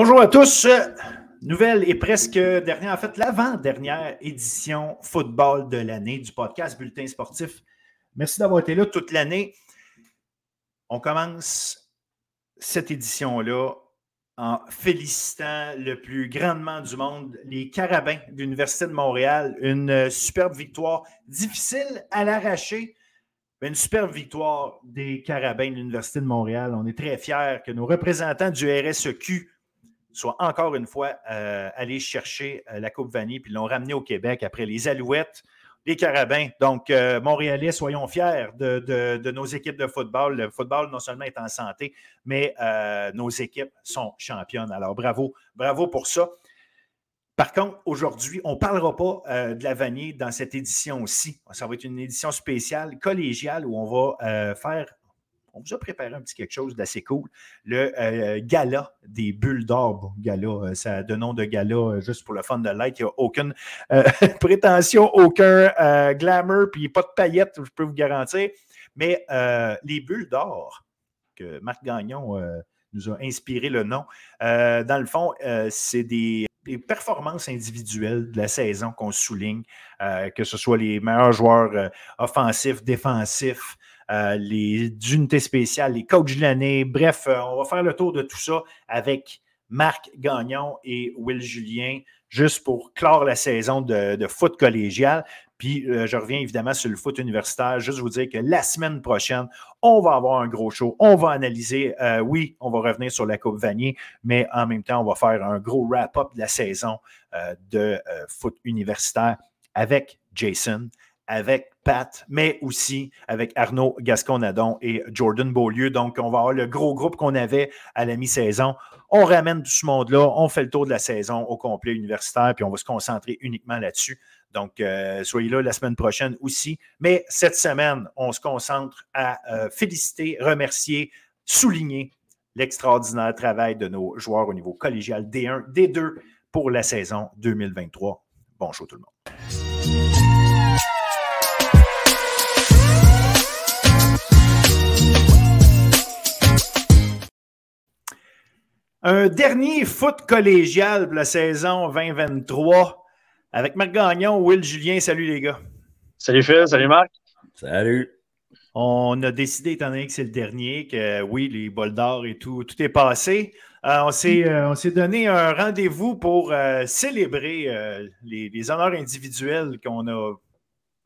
Bonjour à tous. Nouvelle et presque dernière, en fait, l'avant-dernière édition football de l'année du podcast Bulletin sportif. Merci d'avoir été là toute l'année. On commence cette édition-là en félicitant le plus grandement du monde, les Carabins de l'Université de Montréal. Une superbe victoire, difficile à l'arracher, une superbe victoire des Carabins de l'Université de Montréal. On est très fiers que nos représentants du RSEQ soit encore une fois euh, allé chercher euh, la Coupe Vanille, puis l'ont ramené au Québec après les Alouettes, les Carabins. Donc, euh, Montréalais, soyons fiers de, nos équipes de football. Le football, non seulement est en santé, mais nos équipes sont championnes. Alors, bravo, bravo pour ça. Par contre, aujourd'hui, on ne parlera pas de la vanille dans cette édition aussi. Ça va être une édition spéciale, collégiale, où on va faire on vous a préparé un petit quelque chose d'assez cool. Le euh, gala des bulles d'or. gala, euh, ça de nom de gala euh, juste pour le fun de like. Il n'y a aucune prétention, aucun glamour, puis pas de paillettes, je peux vous garantir. Mais les bulles d'or, que Marc Gagnon nous a inspiré le nom, dans le fond, c'est des performances individuelles de la saison qu'on souligne, que ce soit les meilleurs joueurs offensifs, défensifs, euh, les unités spéciales, les coachs de l'année. Bref, euh, on va faire le tour de tout ça avec Marc Gagnon et Will Julien, juste pour clore la saison de, foot collégial. Puis euh, je reviens évidemment sur le foot universitaire, juste vous dire que la semaine prochaine, on va avoir un gros show. On va analyser, oui, on va revenir sur la Coupe Vanier, mais en même temps, on va faire un gros wrap-up de la saison de foot universitaire avec Jason, avec Pat, mais aussi avec Arnaud Gascon-Nadon et Jordan Beaulieu. Donc, on va avoir le gros groupe qu'on avait à la mi-saison. On ramène tout ce monde-là, on fait le tour de la saison au complet universitaire, puis on va se concentrer uniquement là-dessus. Donc, euh, soyez là la semaine prochaine aussi. Mais cette semaine, on se concentre à euh, féliciter, remercier, souligner l'extraordinaire travail de nos joueurs au niveau collégial D1, D2 pour la saison 2023. Bonjour tout le monde. Un dernier foot collégial pour la saison 2023 avec Marc Gagnon, Will Julien. Salut les gars. Salut Phil, salut Marc. Salut. On a décidé, étant donné que c'est le dernier, que oui, les bols d'or et tout, tout est passé. Euh, euh, on s'est donné un rendez-vous pour euh, célébrer les, les, honneurs individuels qu'on a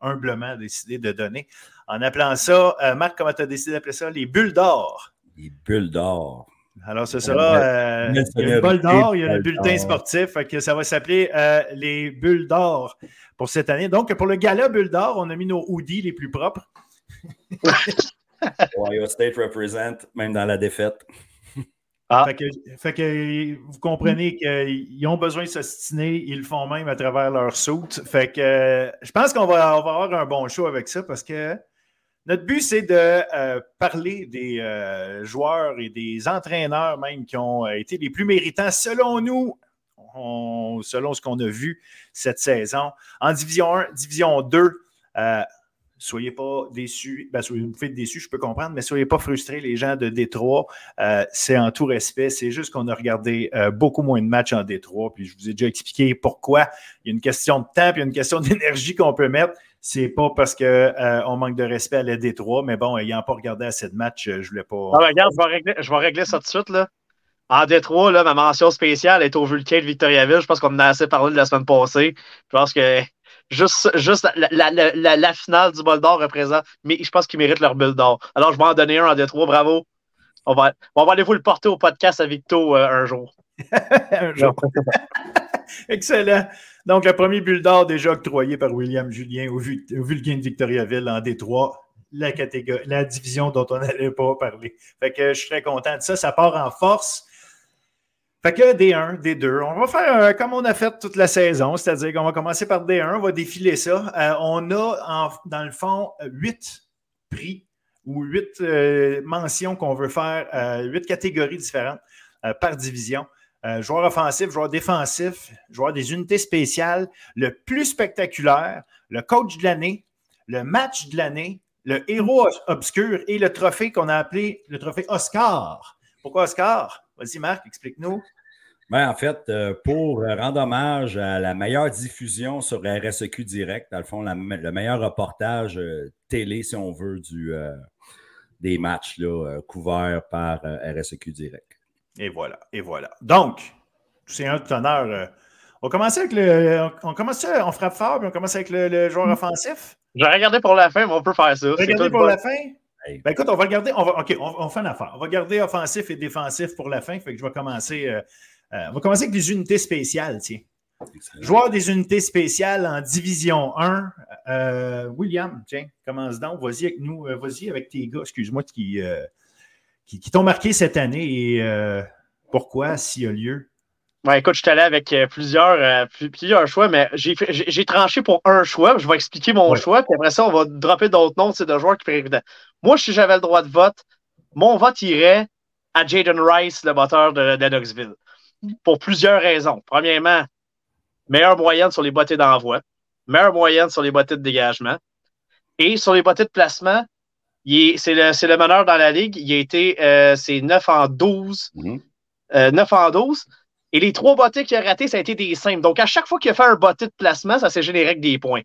humblement décidé de donner en appelant ça, Marc, comment tu as décidé d'appeler ça? Les bulles d'or? Les bulles d'or. Alors, ce sera. Euh, il y a le bol d'or, il y a le bulletin sportif. Que ça va s'appeler euh, les bulles d'or pour cette année. Donc, pour le gala bulles d'or, on a mis nos hoodies les plus propres. Ohio State represent, même dans la défaite. Ah. Fait, que, vous comprenez qu'ils ont besoin de s'ostiner, ils le font même à travers leur soute. Fait que je pense qu'on va, on va avoir un bon show avec ça parce que notre but, c'est de euh, parler des euh, joueurs et des entraîneurs même qui ont euh, été les plus méritants selon nous, selon ce qu'on a vu cette saison. En Division 1, Division 2, soyez pas déçus. Ben, vous pouvez être déçus, je peux comprendre, mais soyez pas frustrés, les gens de Détroit. c'est en tout respect. C'est juste qu'on a regardé beaucoup moins de matchs en Détroit. Puis je vous ai déjà expliqué pourquoi. Il y a une question de temps, puis il y a une question d'énergie qu'on peut mettre. C'est pas parce qu'on euh, manque de respect à la Détroit, mais bon, ayant pas regardé assez de matchs, je voulais pas. Ah, regarde, je vais, régler, je vais régler ça tout de suite. Là. En Détroit, là, ma mention spéciale est au Vulcain de Victoriaville. Je pense qu'on en a assez parlé de la semaine passée. Je pense que juste, juste la, la, la, finale du bol d'or représente, mais je pense qu'ils méritent leur bulle d'or. Alors, je vais en donner un en Détroit. Bravo. On va, on va aller vous le porter au podcast à Victo euh, un jour. un jour. Excellent. Donc, le premier bulle d'or déjà octroyé par William Julien au, Vulcain de Victoriaville en Détroit, la, la division dont on n'allait pas parler. Fait que je suis très content de ça. Ça part en force. Fait que D1, D2, on va faire euh, comme on a fait toute la saison, c'est-à-dire qu'on va commencer par D1, on va défiler ça. Euh, on a dans le fond huit prix ou huit euh, mentions qu'on veut faire, huit catégories différentes par division. Euh, joueur offensif, joueur défensif, joueur des unités spéciales, le plus spectaculaire, le coach de l'année, le match de l'année, le héros obscur et le trophée qu'on a appelé le trophée Oscar. Pourquoi Oscar? Vas-y, Marc, explique-nous. Ben, en fait, euh, pour rendre hommage à la meilleure diffusion sur RSEQ Direct, dans le fond, le meilleur reportage euh, télé, si on veut, des matchs couverts par RSEQ Direct. Et voilà, et voilà. Donc, c'est un honneur. on commence avec le. On commence on frappe fort, puis on commence avec le, joueur mm. offensif. Je vais regarder pour la fin, mais on peut faire ça. Regarder pour la fin? Ben écoute, on va regarder. On va, OK, on, fait une affaire. On va garder offensif et défensif pour la fin. Fait que je vais commencer euh, on va commencer avec des unités spéciales, tiens. Joueur des unités spéciales en Division 1. Euh, William, tiens, commence donc. Vas-y avec nous. Euh, vas-y avec tes gars, excuse-moi, qui, qui, t'ont marqué cette année et pourquoi, s'il y a lieu? Ben, écoute, je suis allé avec plusieurs, plusieurs choix, mais j'ai tranché pour un choix. Je vais expliquer mon choix, puis après ça, on va dropper d'autres noms de joueurs qui évident. Moi, si j'avais le droit de vote, mon vote irait à Jaden Rice, le batteur de, de Knoxville pour plusieurs raisons. Premièrement, meilleure moyenne sur les boîtiers d'envoi, meilleure moyenne sur les boîtiers de dégagement. Et sur les boîtiers de placement, c'est le, le, meneur dans la ligue. Il a été euh, c'est 9 en 12. 9 mhm. euh, en 12. Et les trois boîtiers qu'il a ratés, ça a été des simples. Donc, à chaque fois qu'il a fait un boîtier de placement, ça s'est généré avec des points.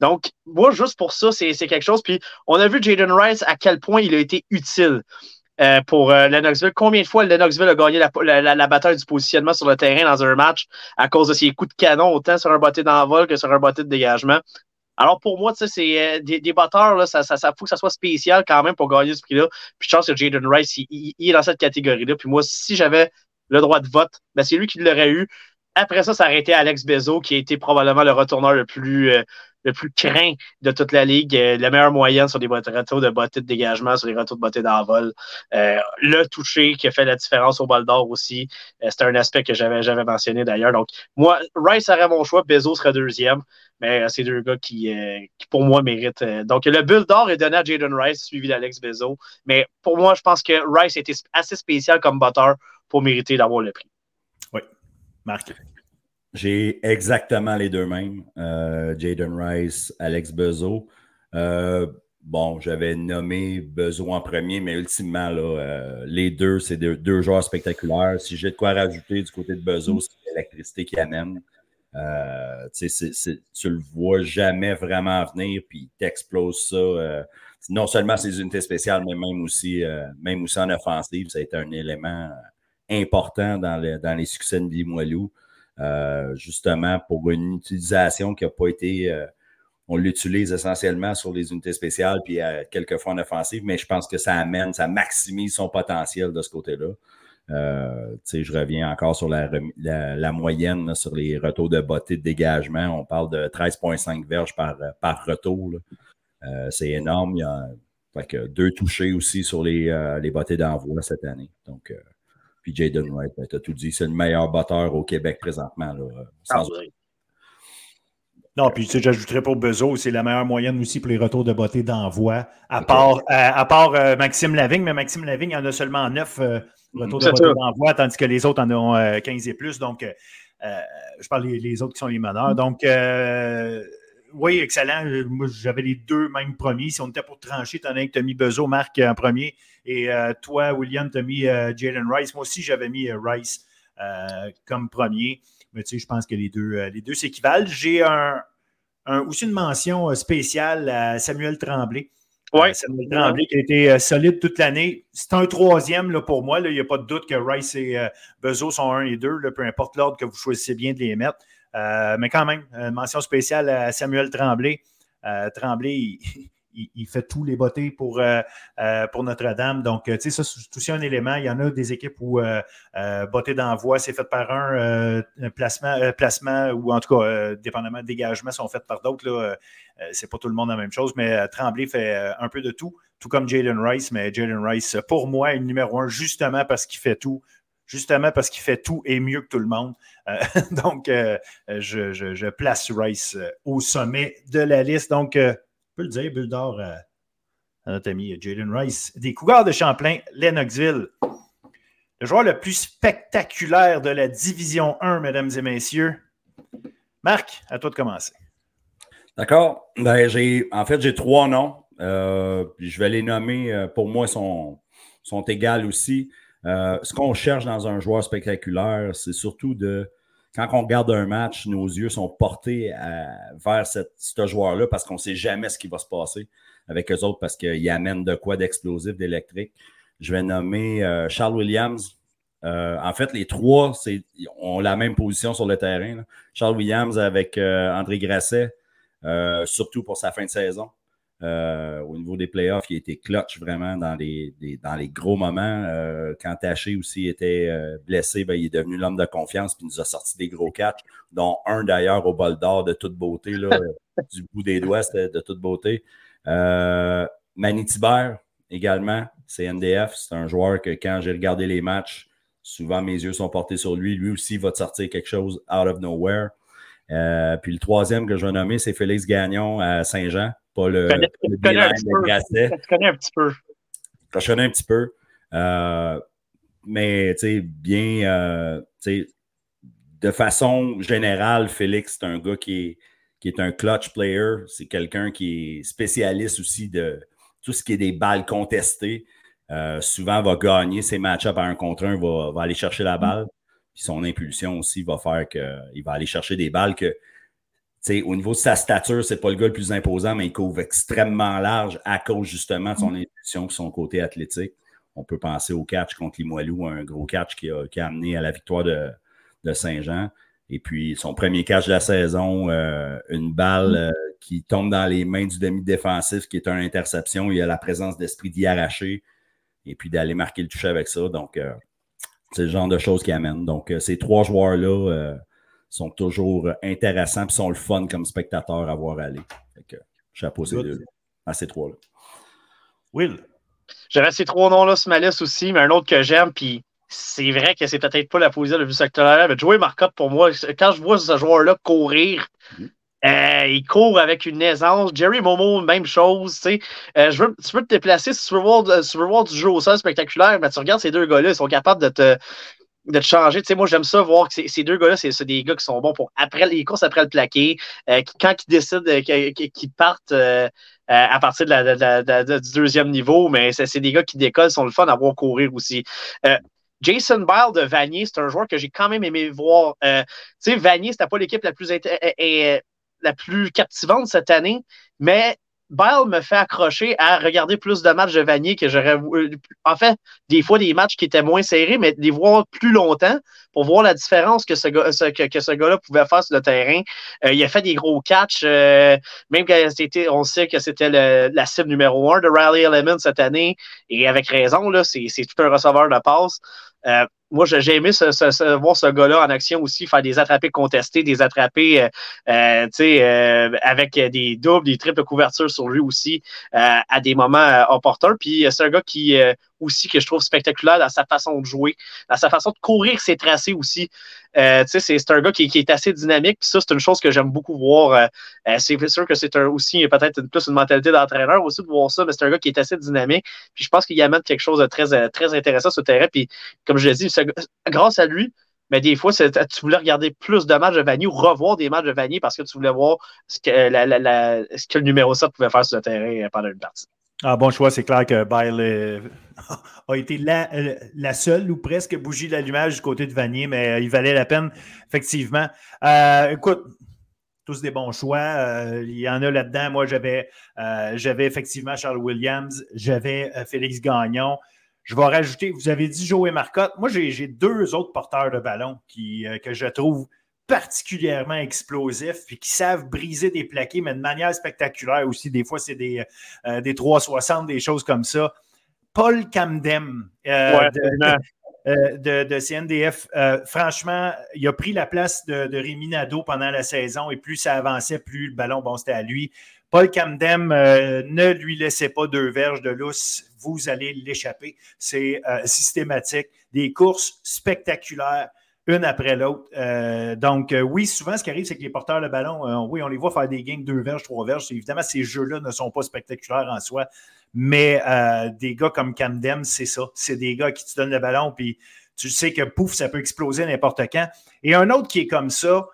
Donc, moi, juste pour ça, c'est quelque chose. Puis, on a vu Jaden Rice à quel point il a été utile. Euh, pour euh, Lennoxville. Combien de fois Lennoxville a gagné la, bataille du positionnement sur le terrain dans un match à cause de ses coups de canon, autant sur un botté d'envol que sur un botté de dégagement? Alors pour moi, c'est euh, des, des batteurs, là, ça, ça, ça, faut que ça soit spécial quand même pour gagner ce prix-là. Puis je pense que Jaden Rice, il, est dans cette catégorie-là. Puis moi, si j'avais le droit de vote, ben c'est lui qui l'aurait eu. Après ça, ça aurait été Alex Bezo, qui a été probablement le retourneur le plus, le plus craint de toute la ligue. Euh, la meilleure moyenne sur des retours de bottes de dégagement, sur les retours de bottes d'envol. Euh, le toucher qui a fait la différence au bol d'or aussi. Euh, C'était un aspect que j'avais mentionné d'ailleurs. Donc, moi, Rice serait mon choix, Bezo serait deuxième. Mais c'est deux gars qui, qui, pour moi, méritent. donc, le bulle d'or est donné à Jaden Rice, suivi d'Alex Bezo. Mais pour moi, je pense que Rice était assez spécial comme batteur pour mériter d'avoir le prix. Marc? J'ai exactement les deux mêmes. Euh, Jaden Rice, Alex Bezo. Euh, bon, j'avais nommé Bezo en premier, mais ultimement, là, euh, les deux, c'est deux, joueurs spectaculaires. Si j'ai de quoi rajouter du côté de Bezo, c'est l'électricité qui amène. tu le vois jamais vraiment venir, puis il t'explose ça. non seulement ses unités spéciales, mais même aussi, même aussi en offensive. Ça a été un élément important dans, dans les succès de Limoilou. Euh, justement pour une utilisation qui n'a pas été. Euh, on l'utilise essentiellement sur les unités spéciales, puis euh, quelquefois en offensive, mais je pense que ça amène, ça maximise son potentiel de ce côté-là. je reviens encore sur la, moyenne sur les retours de bottée de dégagement. On parle de 13,5 verges par, par retour. c'est énorme. Il y a deux touchés aussi sur les, les bottées d'envoi cette année. Donc, puis Jaden Wright, ben, tu as tout dit, c'est le meilleur batteur au Québec présentement. Là, sans ah, non, puis tu sais, j'ajouterais pour Bezo, c'est la meilleure moyenne aussi pour les retours de beauté d'envoi, à part, à, part euh, Maxime Lavigne, mais Maxime Lavigne en a seulement 9 euh, retours de beauté d'envoi, tandis que les autres en ont 15 euh, et plus. Donc, je parle des les autres qui sont les meneurs. Donc, oui, excellent. Moi, j'avais les deux mêmes premiers. Si on était pour trancher, tu en as un que tu as mis Bezo, Marc en premier. Et euh, toi, William, tu as mis euh, Jalen Rice. Moi aussi, j'avais mis euh, Rice comme premier. Mais tu sais, je pense que les deux, les deux s'équivalent. J'ai un, aussi une mention spéciale à Samuel Tremblay. Ouais. Samuel Tremblay qui a été solide toute l'année. C'est un troisième là, pour moi. Il n'y a pas de doute que Rice et Bezo sont un et deux, peu importe l'ordre que vous choisissez bien de les mettre. Mais quand même, une mention spéciale à Samuel Tremblay. Tremblay, il, fait tous les bottes pour, euh, euh, pour Notre-Dame. Donc, euh, tu sais, ça, c'est aussi un élément. Il y en a des équipes où euh, d'envoi, c'est fait par un, placement, placement, ou en tout cas, dépendamment dégagement, sont faites par d'autres. C'est pas tout le monde la même chose, mais Tremblay fait un peu de tout, tout comme Jalen Rice. Mais Jalen Rice, pour moi, est le numéro un justement parce qu'il fait tout justement parce qu'il fait tout et mieux que tout le monde. donc, je, je, place Rice au sommet de la liste. Donc, peut le dire, bulle à, notre ami Jaden Rice. Des Cougars de Champlain, Lennoxville. Le joueur le plus spectaculaire de la Division 1, mesdames et messieurs. Marc, à toi de commencer. D'accord. Ben, en fait, j'ai trois noms. Euh, je vais les nommer. Euh, pour moi, sont, sont égales aussi. Ce qu'on cherche dans un joueur spectaculaire, c'est surtout de quand on regarde un match, nos yeux sont portés vers ce joueur-là parce qu'on ne sait jamais ce qui va se passer avec eux autres parce qu'ils amènent de quoi d'explosif, d'électrique. Je vais nommer euh, Charles Williams. Euh, en fait, les trois ont la même position sur le terrain. Charles Williams avec euh, André Grasset, surtout pour sa fin de saison. Au niveau des playoffs, il a été clutch vraiment dans les, dans les gros moments. quand Taché aussi était blessé, ben, il est devenu l'homme de confiance puis nous a sorti des gros catchs, dont un d'ailleurs au bol d'or de toute beauté, là, du bout des doigts, c'était de toute beauté. Euh, également, c'est NDF. C'est un joueur que quand j'ai regardé les matchs, souvent mes yeux sont portés sur lui. Lui aussi va te sortir quelque chose out of nowhere. Euh, puis le troisième que je vais nommer, c'est Félix Gagnon à Saint-Jean, pas le, connais, le Tu connais un petit peu. Je connais un petit peu. Euh, mais, tu sais, bien, tu sais, de façon générale, Félix, c'est un gars qui est, qui est un clutch player. C'est quelqu'un qui est spécialiste aussi de tout ce qui est des balles contestées. Euh, souvent, va gagner ses match-ups à un contre un, va, va aller chercher la balle. Puis son impulsion aussi va faire qu'il va aller chercher des balles que, au niveau de sa stature, c'est pas le gars le plus imposant, mais il couvre extrêmement large à cause justement de son impulsion et son côté athlétique. On peut penser au catch contre Limoilou, un gros catch qui a, qui a amené à la victoire de, de Saint-Jean. Et puis, son premier catch de la saison, euh, une balle mm. euh, qui tombe dans les mains du demi-défensif, qui est une interception. Il a la présence d'esprit d'y arracher et puis d'aller marquer le toucher avec ça. Donc, euh, c'est le genre de choses qui amènent. Donc, ces trois joueurs-là sont toujours intéressants et sont le fun comme spectateur à voir aller. Fait que, chapeau ces deux à ces trois-là. Will? J'aurais ces trois noms-là sur ma liste aussi, mais un autre que j'aime, puis c'est vrai que c'est peut-être pas la position le plus sectorielle, mais Joey Marcotte, pour moi, quand je vois ce joueur-là courir, mm-hmm. Euh, il court avec une aisance. Jerry Momo, même chose. Euh, veux, tu peux te déplacer si tu veux voir, du jeu au sol spectaculaire, mais tu regardes ces deux gars-là, ils sont capables de te, changer. Moi, j'aime ça voir que ces deux gars-là, c'est des gars qui sont bons pour après les courses après le plaqué, euh, quand ils décident qu'ils partent à partir du deuxième niveau, mais c'est des gars qui décollent, sont le fun à voir courir aussi. Jason Bile de Vanier, c'est un joueur que j'ai quand même aimé voir. Euh, tu sais, Vanier, c'était pas l'équipe la plus la plus captivante cette année, mais Bile me fait accrocher à regarder plus de matchs de Vanier que j'aurais. Euh, en fait, des fois, des matchs qui étaient moins serrés, mais les voir plus longtemps pour voir la différence que ce, gars, que, ce gars-là pouvait faire sur le terrain. Euh, il a fait des gros catchs, euh, même quand c'était, on sait que c'était la cible numéro un de Riley Element cette année, et avec raison, là, c'est, tout un receveur de passe. Moi, j'ai aimé voir ce gars-là en action aussi, faire des attrapés contestés, des attrapés euh, euh, avec des doubles, des triples couvertures sur lui aussi à des moments opportuns. Puis c'est un gars qui aussi que je trouve spectaculaire dans sa façon de jouer, dans sa façon de courir ses tracés aussi. c'est un gars qui, est assez dynamique. Puis ça, c'est une chose que j'aime beaucoup voir. c'est sûr que c'est aussi peut-être plus une mentalité d'entraîneur aussi de voir ça, mais c'est un gars qui est assez dynamique. Puis je pense qu'il amène quelque chose de très, très intéressant sur le terrain. Puis comme je l'ai dit, grâce à lui, mais des fois, tu voulais regarder plus de matchs de Vanier ou revoir des matchs de Vanier parce que tu voulais voir ce que, le numéro 7 pouvait faire sur le terrain pendant une partie. Ah, bon choix, c'est clair que Bile euh, a été la, euh, la, seule ou presque bougie d'allumage du côté de Vanier, mais euh, il valait la peine, effectivement. écoute, tous des bons choix. il y en a là-dedans. Moi, j'avais effectivement Charles Williams, j'avais Félix Gagnon. Je vais rajouter, vous avez dit Joey Marcotte. Moi, j'ai deux autres porteurs de ballon qui, euh, que je trouve particulièrement explosifs et qui savent briser des plaqués, mais de manière spectaculaire aussi. Des fois, c'est des, euh, des 360, des choses comme ça. Paul Camdem euh, de, CNDF, franchement, il a pris la place de, de Rémi Nadeau pendant la saison et plus ça avançait, plus le ballon, bon, c'était à lui. Paul Camdem, ne lui laissez pas deux verges de lousse vous allez l'échapper. C'est euh, systématique. Des courses spectaculaires une après l'autre. Euh, donc, euh, oui, souvent, ce qui arrive, c'est que les porteurs de ballon, oui, on les voit faire des gains de deux verges, trois verges. Évidemment, ces jeux-là ne sont pas spectaculaires en soi, mais des gars comme Camden, c'est ça. C'est des gars qui te donnent le ballon, puis tu sais que pouf, ça peut exploser n'importe quand. Et un autre qui est comme ça,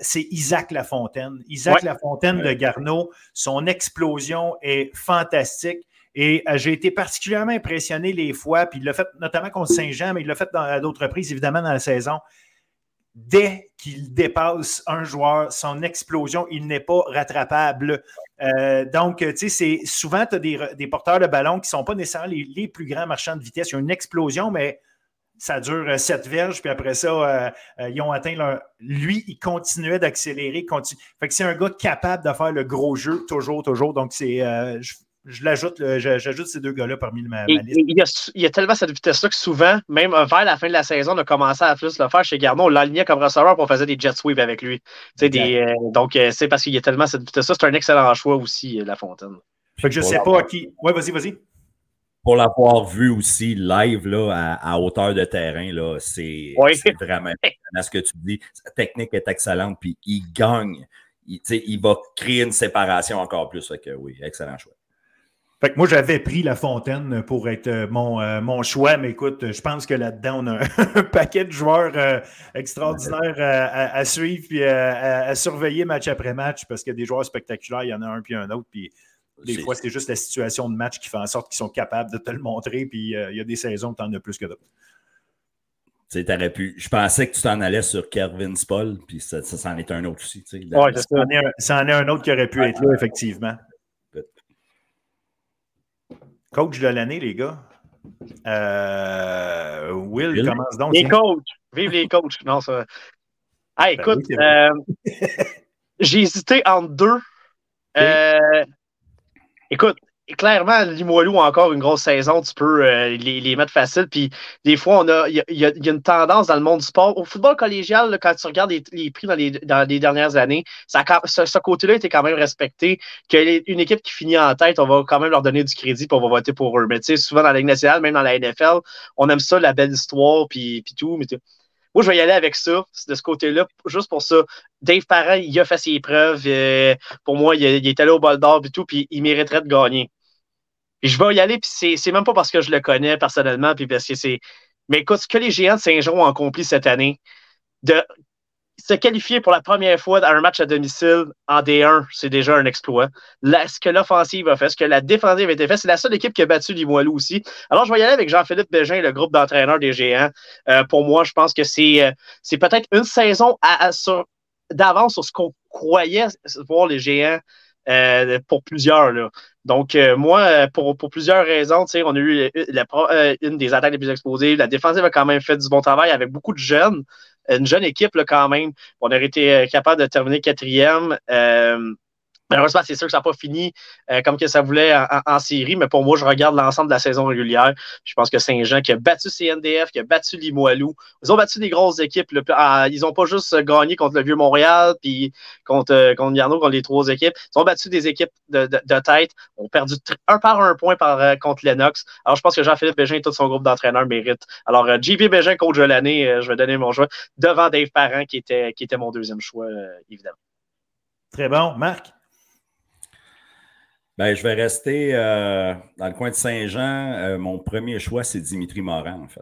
c'est Isaac Lafontaine. Isaac Lafontaine de Garneau, son explosion est fantastique. Et euh, j'ai été particulièrement impressionné les fois, puis il l'a fait notamment contre Saint-Jean, mais il l'a fait à d'autres reprises, évidemment, dans la saison. Dès qu'il dépasse un joueur, son explosion, il n'est pas rattrapable. Euh, donc, tu sais, c'est souvent, tu as des, porteurs de ballon qui ne sont pas nécessairement les, plus grands marchands de vitesse. Il y a une explosion, mais ça dure euh, sept verges, puis après ça, ils ont atteint leur. Lui, il continuait d'accélérer. Fait que c'est un gars capable de faire le gros jeu, toujours, toujours. Donc, c'est je l'ajoute, j'ajoute ces deux gars-là parmi ma, liste. Il y, a, tellement cette vitesse-là que souvent, même euh, vers la fin de la saison, on a commencé à plus le faire chez Gardon. On l'alignait comme receveur pour on faisait des jet sweeps avec lui. Des, euh, donc, euh, c'est parce qu'il y a tellement cette vitesse-là. C'est un excellent choix aussi, La Fontaine. Fait que je sais pas à qui. Ouais, vas-y, vas-y. Pour l'avoir vu aussi live là, à, hauteur de terrain, là, c'est, vraiment à ce que tu dis. Sa technique est excellente, puis il gagne. Il, il va créer une séparation encore plus. Fait que oui, excellent choix. Fait que moi, j'avais pris La Fontaine pour être euh, mon, euh, mon choix, mais écoute, je pense que là-dedans, on a un paquet de joueurs euh, extraordinaires à, suivre et à, surveiller match après match parce qu'il y a des joueurs spectaculaires, il y en a un puis un autre. Puis des fois, c'est juste la situation de match qui fait en sorte qu'ils sont capables de te le montrer. Puis il y a des saisons où tu en as plus que d'autres. Tu sais, pu. Je pensais que tu t'en allais sur Kervin Spall, puis ça, ça, c'en est un autre aussi. Oui, ça en est un autre qui aurait pu être là, effectivement. Coach de l'année, les gars. Euh, Will, commence donc. Les coachs. Vive les coachs. Non, ça. Ah, écoute, euh, j'ai hésité entre deux. Euh, écoute, clairement, Limoilou a encore une grosse saison, tu peux euh, les, mettre facile. Puis des fois, on a, il y, a, une tendance dans le monde du sport. Au football collégial, quand tu regardes les, prix dans les, dans les, dernières années, ça, ce, côté-là était quand même respecté. Qu'une équipe qui finit en tête, on va quand même leur donner du crédit pour on va voter pour eux. Mais tu sais, souvent dans la Ligue nationale, même dans la NFL, on aime ça, la belle histoire, puis, puis tout. Mais moi, je vais y aller avec ça, de ce côté-là, juste pour ça. Dave Parent, il a fait ses preuves. Euh, pour moi, il, est allé au bol d'or et tout, puis il mériterait de gagner je vais y aller, puis c'est même pas parce que je le connais personnellement, puis parce que c'est. Mais écoute, ce que les géants de Saint-Jean ont accompli cette année, de se qualifier pour la première fois dans un match à domicile en D1, c'est déjà un exploit. ce que l'offensive a fait, ce que la défensive a été fait, c'est la seule équipe qui a battu Limoilou aussi. Alors, je vais y aller avec Jean-Philippe Bégin, le groupe d'entraîneurs des géants. Euh, pour moi, je pense que c'est euh, peut-être une saison d'avance sur ce qu'on croyait voir les géants euh, pour plusieurs. Là. Donc, moi, pour, pour, plusieurs raisons, on a eu une des attaques les plus explosives. La défensive a quand même fait du bon travail avec beaucoup de jeunes. Une jeune équipe, là, quand même. On aurait été capable de terminer quatrième. Malheureusement, c'est sûr que ça n'a pas fini euh, comme que ça voulait en, série, mais pour moi, je regarde l'ensemble de la saison régulière. Je pense que Saint-Jean qui a battu CNDF, qui a battu Limoilou, ils ont battu des grosses équipes. Ah, ils n'ont pas juste gagné contre le Vieux-Montréal, puis contre, euh, contre Yarno, contre les trois équipes. Ils ont battu des équipes de, tête, ont perdu un par un point par, euh, contre Lennox. Alors, je pense que Jean-Philippe Bégin et tout son groupe d'entraîneurs méritent. Alors, JP Bégin, coach de l'année, je vais donner mon choix devant Dave Parent, qui était, qui était mon deuxième choix, évidemment. Très bon. Marc? Ben, je vais rester euh, dans le coin de Saint-Jean. Euh, mon premier choix, c'est Dimitri Morin, en fait.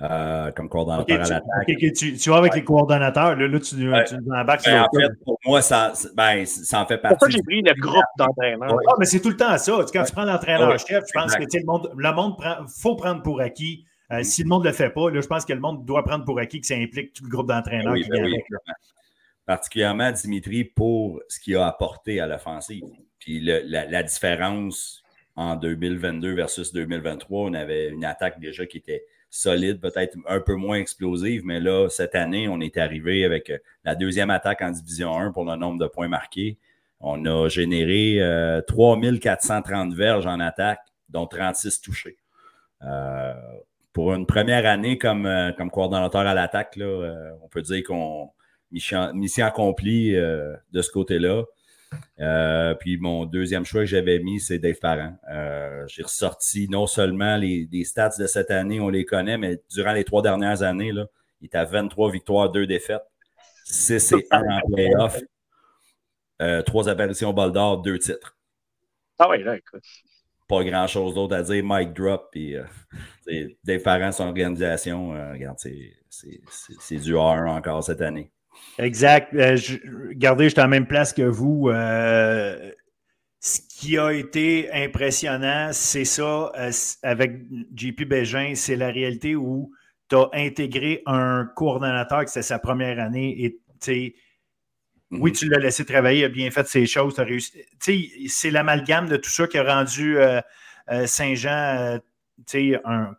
Euh, comme coordonnateur à l'attaque. tu, tu, vas avec les coordonnateurs, là, là tu, tu embarques ben, En fait, pour moi, ça, ben, ça en fait partie. Pourquoi j'ai pris le groupe d'entraîneurs? Ah, mais c'est tout le temps ça. Quand tu prends l'entraîneur-chef, je pense que le monde, le monde faut prendre pour acquis. Mm. Si le monde ne le fait pas, là, je pense que le monde doit prendre pour acquis que ça implique tout le groupe d'entraîneurs qui vient avec. Particulièrement Dimitri pour ce qu'il a apporté à l'offensive. Puis la, différence en 2022 versus 2023, on avait une attaque déjà qui était solide, peut-être un peu moins explosive, mais là, cette année, on est arrivé avec euh, la deuxième attaque en Division 1 pour le nombre de points marqués. On a généré 3430 euh, verges en attaque, dont 36 touchés. Euh, pour une première année comme, comme coordonnateur à l'attaque, on peut dire qu'on mission, mission accomplie de ce côté-là. Euh, puis mon deuxième choix que j'avais mis, c'est Dave Parent. Euh, j'ai ressorti non seulement les, stats de cette année, on les connaît, mais durant les trois dernières années, là, il est à 23 victoires, 2 défaites, 6 et 1 en playoff, euh, 3 apparitions bol d'or, 2 titres. Ah oui, là, écoute. Pas grand chose d'autre à dire. Mike Drop, puis euh, Dave Parent, son organisation, regarde, c'est du A1 encore cette année. Exact. Euh, je, regardez, à la même place que vous. Euh, ce qui a été impressionnant, c'est ça, euh, avec JP Bégin, c'est la réalité où tu as intégré un coordonnateur qui c'était sa première année et tu oui, mhm. tu l'as laissé travailler, il a bien fait ses choses, tu as réussi. C'est l'amalgame de tout ça qui a rendu euh, Saint-Jean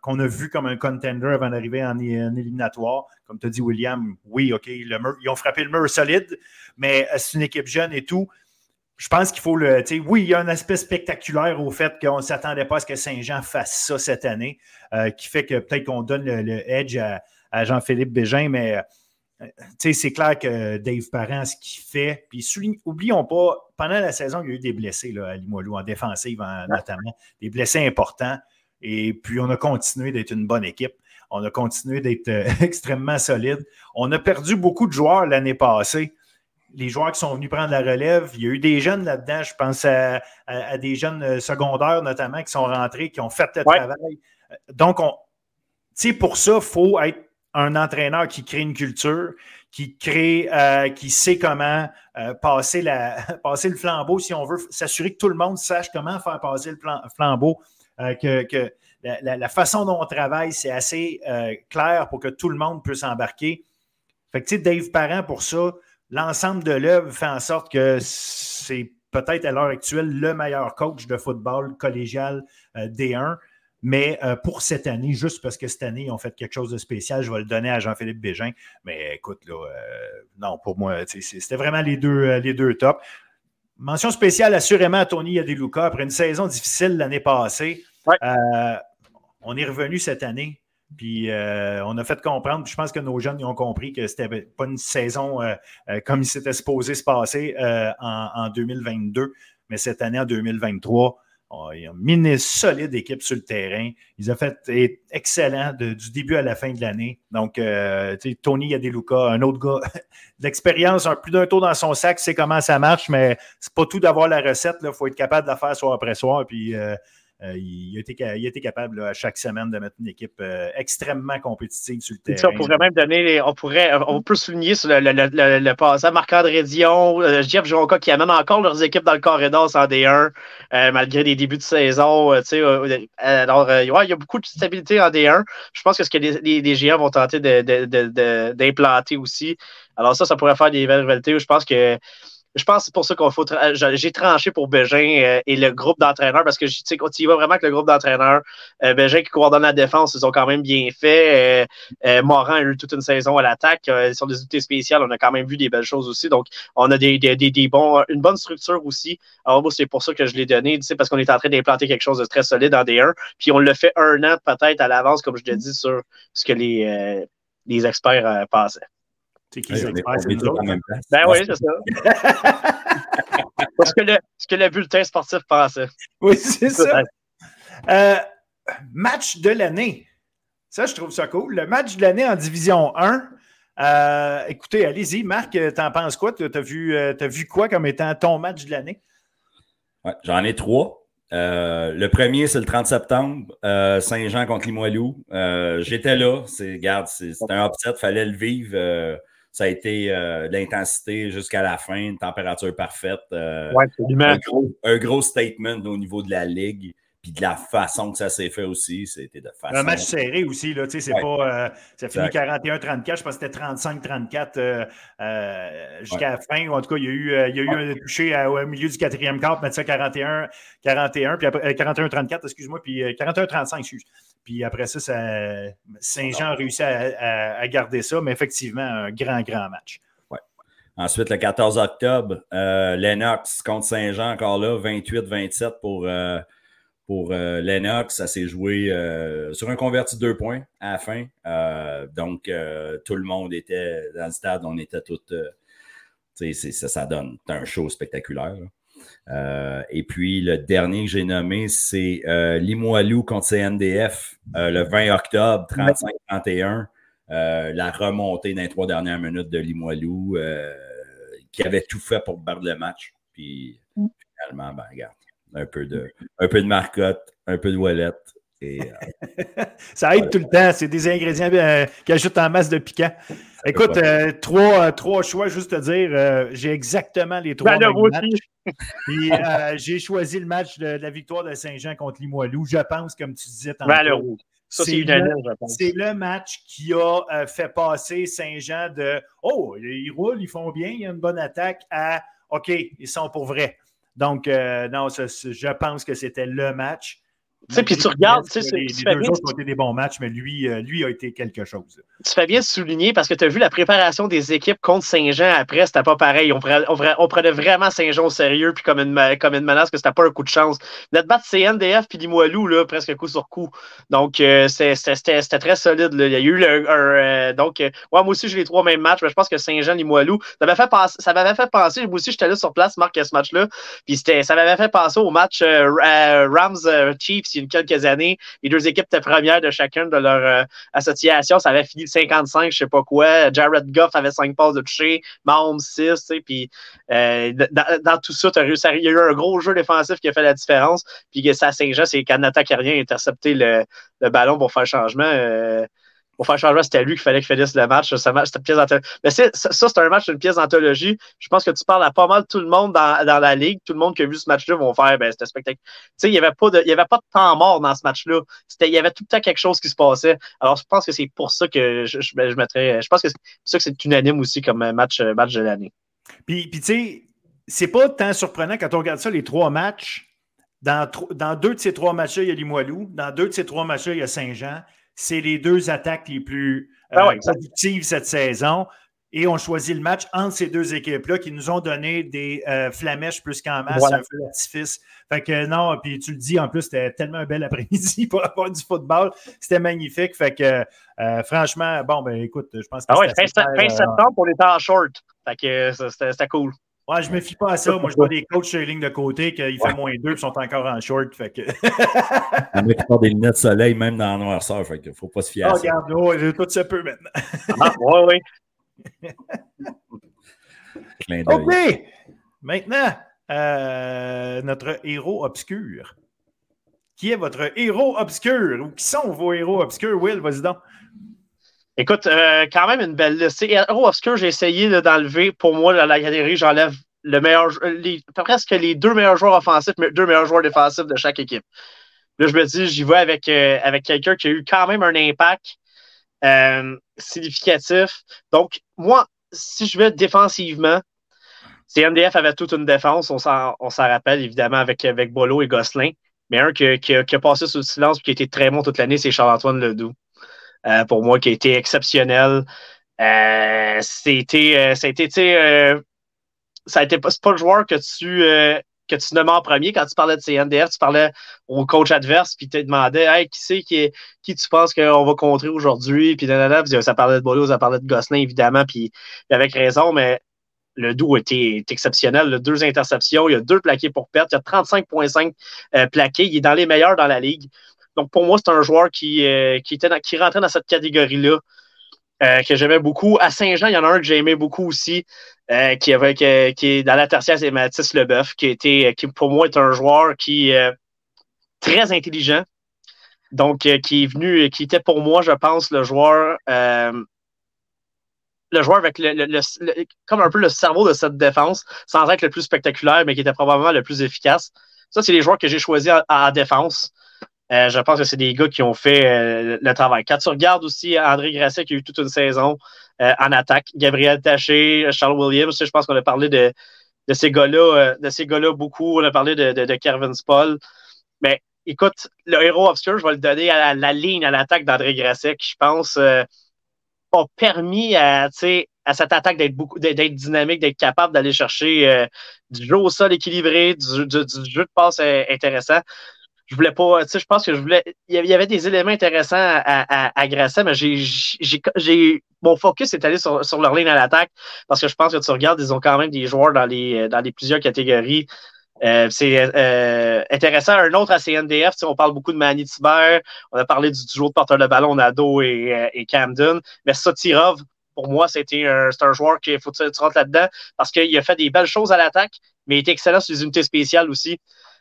qu'on a vu comme un contender avant d'arriver en, éliminatoire. Comme tu as dit, William, oui, OK, ils ont frappé le mur solide, mais c'est une équipe jeune et tout je pense qu'il faut le. Oui, il y a un aspect spectaculaire au fait qu'on ne s'attendait pas à ce que Saint-Jean fasse ça cette année, euh, qui fait que peut-être qu'on donne le, edge à, Jean-Philippe Bégin, mais euh, c'est clair que Dave Parent, ce qu'il fait, puis oublions pas, pendant la saison, il y a eu des blessés là, à Limoilou, en défensive notamment, des blessés importants, et puis on a continué d'être une bonne équipe. On a continué d'être euh, extrêmement solide. On a perdu beaucoup de joueurs l'année passée les joueurs qui sont venus prendre la relève, il y a eu des jeunes là-dedans, je pense à, des jeunes euh, secondaires notamment qui sont rentrés, qui ont fait le travail. Donc, on, pour ça, il faut être un entraîneur qui crée une culture, qui crée, euh, qui sait comment euh, passer, la, passer le flambeau, si on veut s'assurer que tout le monde sache comment faire passer le flambeau, que, la, façon dont on travaille, c'est assez clair pour que tout le monde puisse embarquer. Fait que, tu sais, Dave Parent, pour ça, l'ensemble de l'œuvre fait en sorte que c'est peut-être à l'heure actuelle le meilleur coach de football collégial euh, D1. Mais euh, pour cette année, juste parce que cette année, ils ont fait quelque chose de spécial, je vais le donner à Jean-Philippe Bégin. Mais écoute, là, euh, non, pour moi, c'était vraiment les deux, les deux tops. Mention spéciale assurément à Tony Yadeluka. Après une saison difficile l'année passée, on est revenu cette année. Puis euh, on a fait comprendre, je pense que nos jeunes ont compris que ce n'était pas une saison euh, euh, comme il s'était supposé se passer en, 2022, mais cette année, en 2023, ils ont mis une solide équipe sur le terrain. Ils ont fait excellent du début à la fin de l'année. Donc, Tony Yadeluka, un autre gars, l'expérience, plus d'un tour dans son sac, c'est comment ça marche, mais c'est pas tout d'avoir la recette. Il faut être capable de la faire soir après soir. Euh, il, a été, capable à chaque semaine de mettre une équipe euh, extrêmement compétitive sur le terrain. on pourrait même donner, on pourrait, on peut souligner sur le, le, le, passage Marc-André Dion, euh, Jeff Jonka qui amène encore leurs équipes dans le corridor en D1, malgré des débuts de saison. alors, il y a beaucoup de stabilité en D1. Je pense que ce que les, les, GM vont tenter d'implanter aussi. Alors ça, ça pourrait faire des belles rivalités. Je pense que je pense que c'est pour ça qu'on faut. J'ai tranché pour Bégin euh, et le groupe d'entraîneurs parce que tu sais, tu y vas vraiment que le groupe d'entraîneurs, euh, Bégin qui coordonne la défense, ils ont quand même bien fait. Euh, Morin a eu toute une saison à l'attaque. sur des unités spéciales, on a quand même vu des belles choses aussi. Donc, on a des, des, des, bons, une bonne structure aussi. Alors, moi, c'est pour ça que je l'ai donné, tu sais, parce qu'on est en train d'implanter quelque chose de très solide en D1. Puis, on le fait un an peut-être à l'avance, comme je te dis, sur ce que les, les experts pensaient. C'est qui ouais, c'est même Ben oui, c'est ça. Parce que le, ce que le bulletin sportif pensait. Oui, c'est ça. Euh, match de l'année. Ça, je trouve ça cool. Le match de l'année en Division 1. Euh, écoutez, allez-y. Marc, t'en penses quoi? Tu as, vu, euh, as vu quoi comme étant ton match de l'année? Ouais, J'en ai trois. le premier, c'est le 30 septembre, Saint-Jean contre Limoilou. J'étais là. C'est, regarde, c'était un upset, fallait le vivre. Ça a été euh, l'intensité jusqu'à la fin, une température parfaite. Euh, un, gros, un, gros, statement au niveau de la ligue. Puis de la façon que ça s'est fait aussi, c'était de façon. Un match serré aussi, là. Tu sais, c'est pas. Euh, ça finit 41-34, je pense que c'était 35-34 jusqu'à la fin. Ou en tout cas, il y a eu, il y a eu un touché au milieu du quatrième quart, mettre ça 41-41, puis 41-34, excuse-moi, puis 41-35, excuse. Puis après ça, Saint-Jean a réussi à, garder ça, mais effectivement, un grand, grand match. Ensuite, le 14 octobre, euh, Lennox contre Saint-Jean, encore là, 28-27 pour, euh, pour euh, Lennox. Ça s'est joué sur un converti de deux points à la fin. donc, tout le monde était dans le stade, on était tous. ça, ça donne un show spectaculaire. Euh, et puis, le dernier que j'ai nommé, c'est euh, Limoilou contre CNDF euh, le 20 octobre, 35-31. la remontée dans les trois dernières minutes de Limoilou, qui avait tout fait pour perdre le match. Puis, mm. finalement, ben, regarde, un peu de, un peu de marcotte, un peu de wallet. ça aide tout le temps. C'est des ingrédients qui ajoutent en masse de piquant. Écoute, trois, trois, choix, juste te dire, j'ai exactement les trois matchs. j'ai choisi le match de, la victoire de Saint-Jean contre Limoilou. Je pense, comme tu disais tantôt. C'est le, match qui a euh, fait passer Saint-Jean de Oh, ils roulent, ils font bien, il y a une bonne attaque à OK, ils sont pour vrai. Donc, euh, non, je pense que c'était le match. Tu sais, puis tu regardes, tu sais, les, deux autres ont été des bons matchs, mais lui, euh, lui a été quelque chose. Tu fais bien souligner parce que tu as vu la préparation des équipes contre Saint-Jean après, c'était pas pareil. On, prenait, vraiment Saint-Jean au sérieux, puis comme une, comme une menace que c'était pas un coup de chance. Notre battre CNDF puis Limoilou, là, presque coup sur coup. Donc, euh, c'était très solide. Là. Il y a eu le, un. Euh, donc, moi aussi, j'ai les trois mêmes matchs, mais je pense que Saint-Jean, Limoilou, ça m'avait fait, penser, ça fait penser, moi aussi, j'étais là sur place, Marc, à ce match-là, puis ça m'avait fait penser au match Rams-Chiefs il y a quelques années. Les deux équipes étaient premières de chacune de leur euh, association. Ça avait fini 55, je sais pas quoi. Jared Goff avait 5 passes de toucher, Mahomes 6, puis euh, dans, tout ça, il y a eu un gros jeu défensif qui a fait la différence. Puis ça, Saint-Jean, c'est Canada qui a rien intercepté le, le, ballon pour faire le changement. Euh, pour faire changement, c'était lui qu'il fallait qu'il finisse le match. C'était pièce Mais ça, c'est un match, une pièce d'anthologie. Je pense que tu parles à pas mal tout le monde dans, la ligue. Tout le monde qui a vu ce match-là vont faire, ben, c'était spectaculaire. Tu sais, il n'y avait, pas de, avait pas de temps mort dans ce match-là. Il y avait tout le temps quelque chose qui se passait. Alors, je pense que c'est pour ça que je, je, je mettrais. Je pense que c'est pour ça que c'est unanime aussi comme match, match de l'année. Puis, puis tu sais, c'est pas tant surprenant quand on regarde ça, les trois matchs. Dans, dans deux de ces trois matchs-là, il y a Limoilou. Dans deux de ces trois matchs-là, il y a Saint-Jean c'est les deux attaques les plus ah euh, productives cette saison. Et on choisit le match entre ces deux équipes-là qui nous ont donné des euh, flamèches plus qu'en masse, un feu d'artifice. Fait que non, puis tu le dis, en plus, c'était tellement un bel après-midi pour avoir du football. C'était magnifique. Fait que euh, franchement, bon, ben écoute, je pense que. Ah ouais, fin, septembre, on était en short. Fait que c'était cool. Ouais, je me fie pas à ça. Moi, je vois des coachs sur les lignes de côté qui font moins deux et sont encore en short. Fait que... Un mec qui porte des lunettes de soleil, même dans la noirceur. Fait qu'il faut pas se fier à oh, ça. Regarde, ouais, tout se peut maintenant. ah, ouais, oui. OK. Maintenant, euh, notre héros obscur. Qui est votre héros obscur? Ou qui sont vos héros obscurs? Will, vas-y donc. Écoute, euh, quand même une belle liste. Hero j'ai essayé d'enlever. Pour moi, la, galerie, j'enlève le meilleur, les, presque les deux meilleurs joueurs offensifs, deux meilleurs joueurs défensifs de chaque équipe. Là, je me dis, j'y vais avec, euh, avec quelqu'un qui a eu quand même un impact euh, significatif. Donc, moi, si je vais défensivement, CNDF avait toute une défense, on s'en rappelle évidemment avec, avec Bolo et Gosselin. Mais un qui, qui, a passé sous le silence et qui a été très bon toute l'année, c'est Charles-Antoine Ledoux. Euh, pour moi, qui a été exceptionnel. Euh, c'était, euh, ça a a été pas, pas le joueur que tu, que tu nommais en premier quand tu parlais de CNDF, tu parlais au coach adverse, puis tu te demandais hey, qui c'est qui, qui tu penses qu'on va contrer aujourd'hui, puis ça parlait de Bolo, ça parlait de Gosselin, évidemment, puis avec raison, mais le doux était exceptionnel. Le deux interceptions, il y a deux plaqués pour perte, il y a 35,5 plaqués. Il est dans les meilleurs dans la ligue. Donc, pour moi, c'est un joueur qui, euh, qui, était rentrait dans cette catégorie-là, euh, que j'aimais beaucoup. À Saint-Jean, il y en a un que j'aimais beaucoup aussi, euh, qui, avait, qui, est dans la tertiaire, c'est Mathis Leboeuf, qui, était, qui pour moi est un joueur qui est très intelligent. Donc, qui est venu, qui était pour moi, je pense, le joueur le joueur avec le, comme un peu le cerveau de cette défense, sans être le plus spectaculaire, mais qui était probablement le plus efficace. Ça, c'est les joueurs que j'ai choisis en défense. Euh, je pense que c'est des gars qui ont fait euh, le travail. Quand tu regardes aussi André Grasset qui a eu toute une saison euh, en attaque, Gabriel Taché, Charles Williams, je pense qu'on a parlé de, de ces gars-là, de ces gars-là beaucoup. On a parlé de, de, de Kervin Spall. Mais écoute, le héros obscur, je vais le donner à la, ligne, à l'attaque d'André Grasset, qui, je pense, a permis à, à cette attaque d'être beaucoup d'être dynamique, d'être capable d'aller chercher du jeu au sol équilibré, du, jeu de passe intéressant je voulais pas, tu sais, je pense que je voulais, il y avait des éléments intéressants à, à, à mais j'ai, j'ai, mon focus est allé sur, sur leur ligne à l'attaque parce que je pense que tu regardes, ils ont quand même des joueurs dans les, dans les plusieurs catégories. Euh, c'est euh, intéressant. Un autre à CNDF, on parle beaucoup de Manny Tiber, on a parlé du, du joueur de porteur de ballon Nado et, euh, et Camden, mais Sotirov, pour moi, c'était un, un joueur qu'il faut que tu rentres là-dedans parce qu'il a fait des belles choses à l'attaque, mais il était excellent sur les unités spéciales aussi.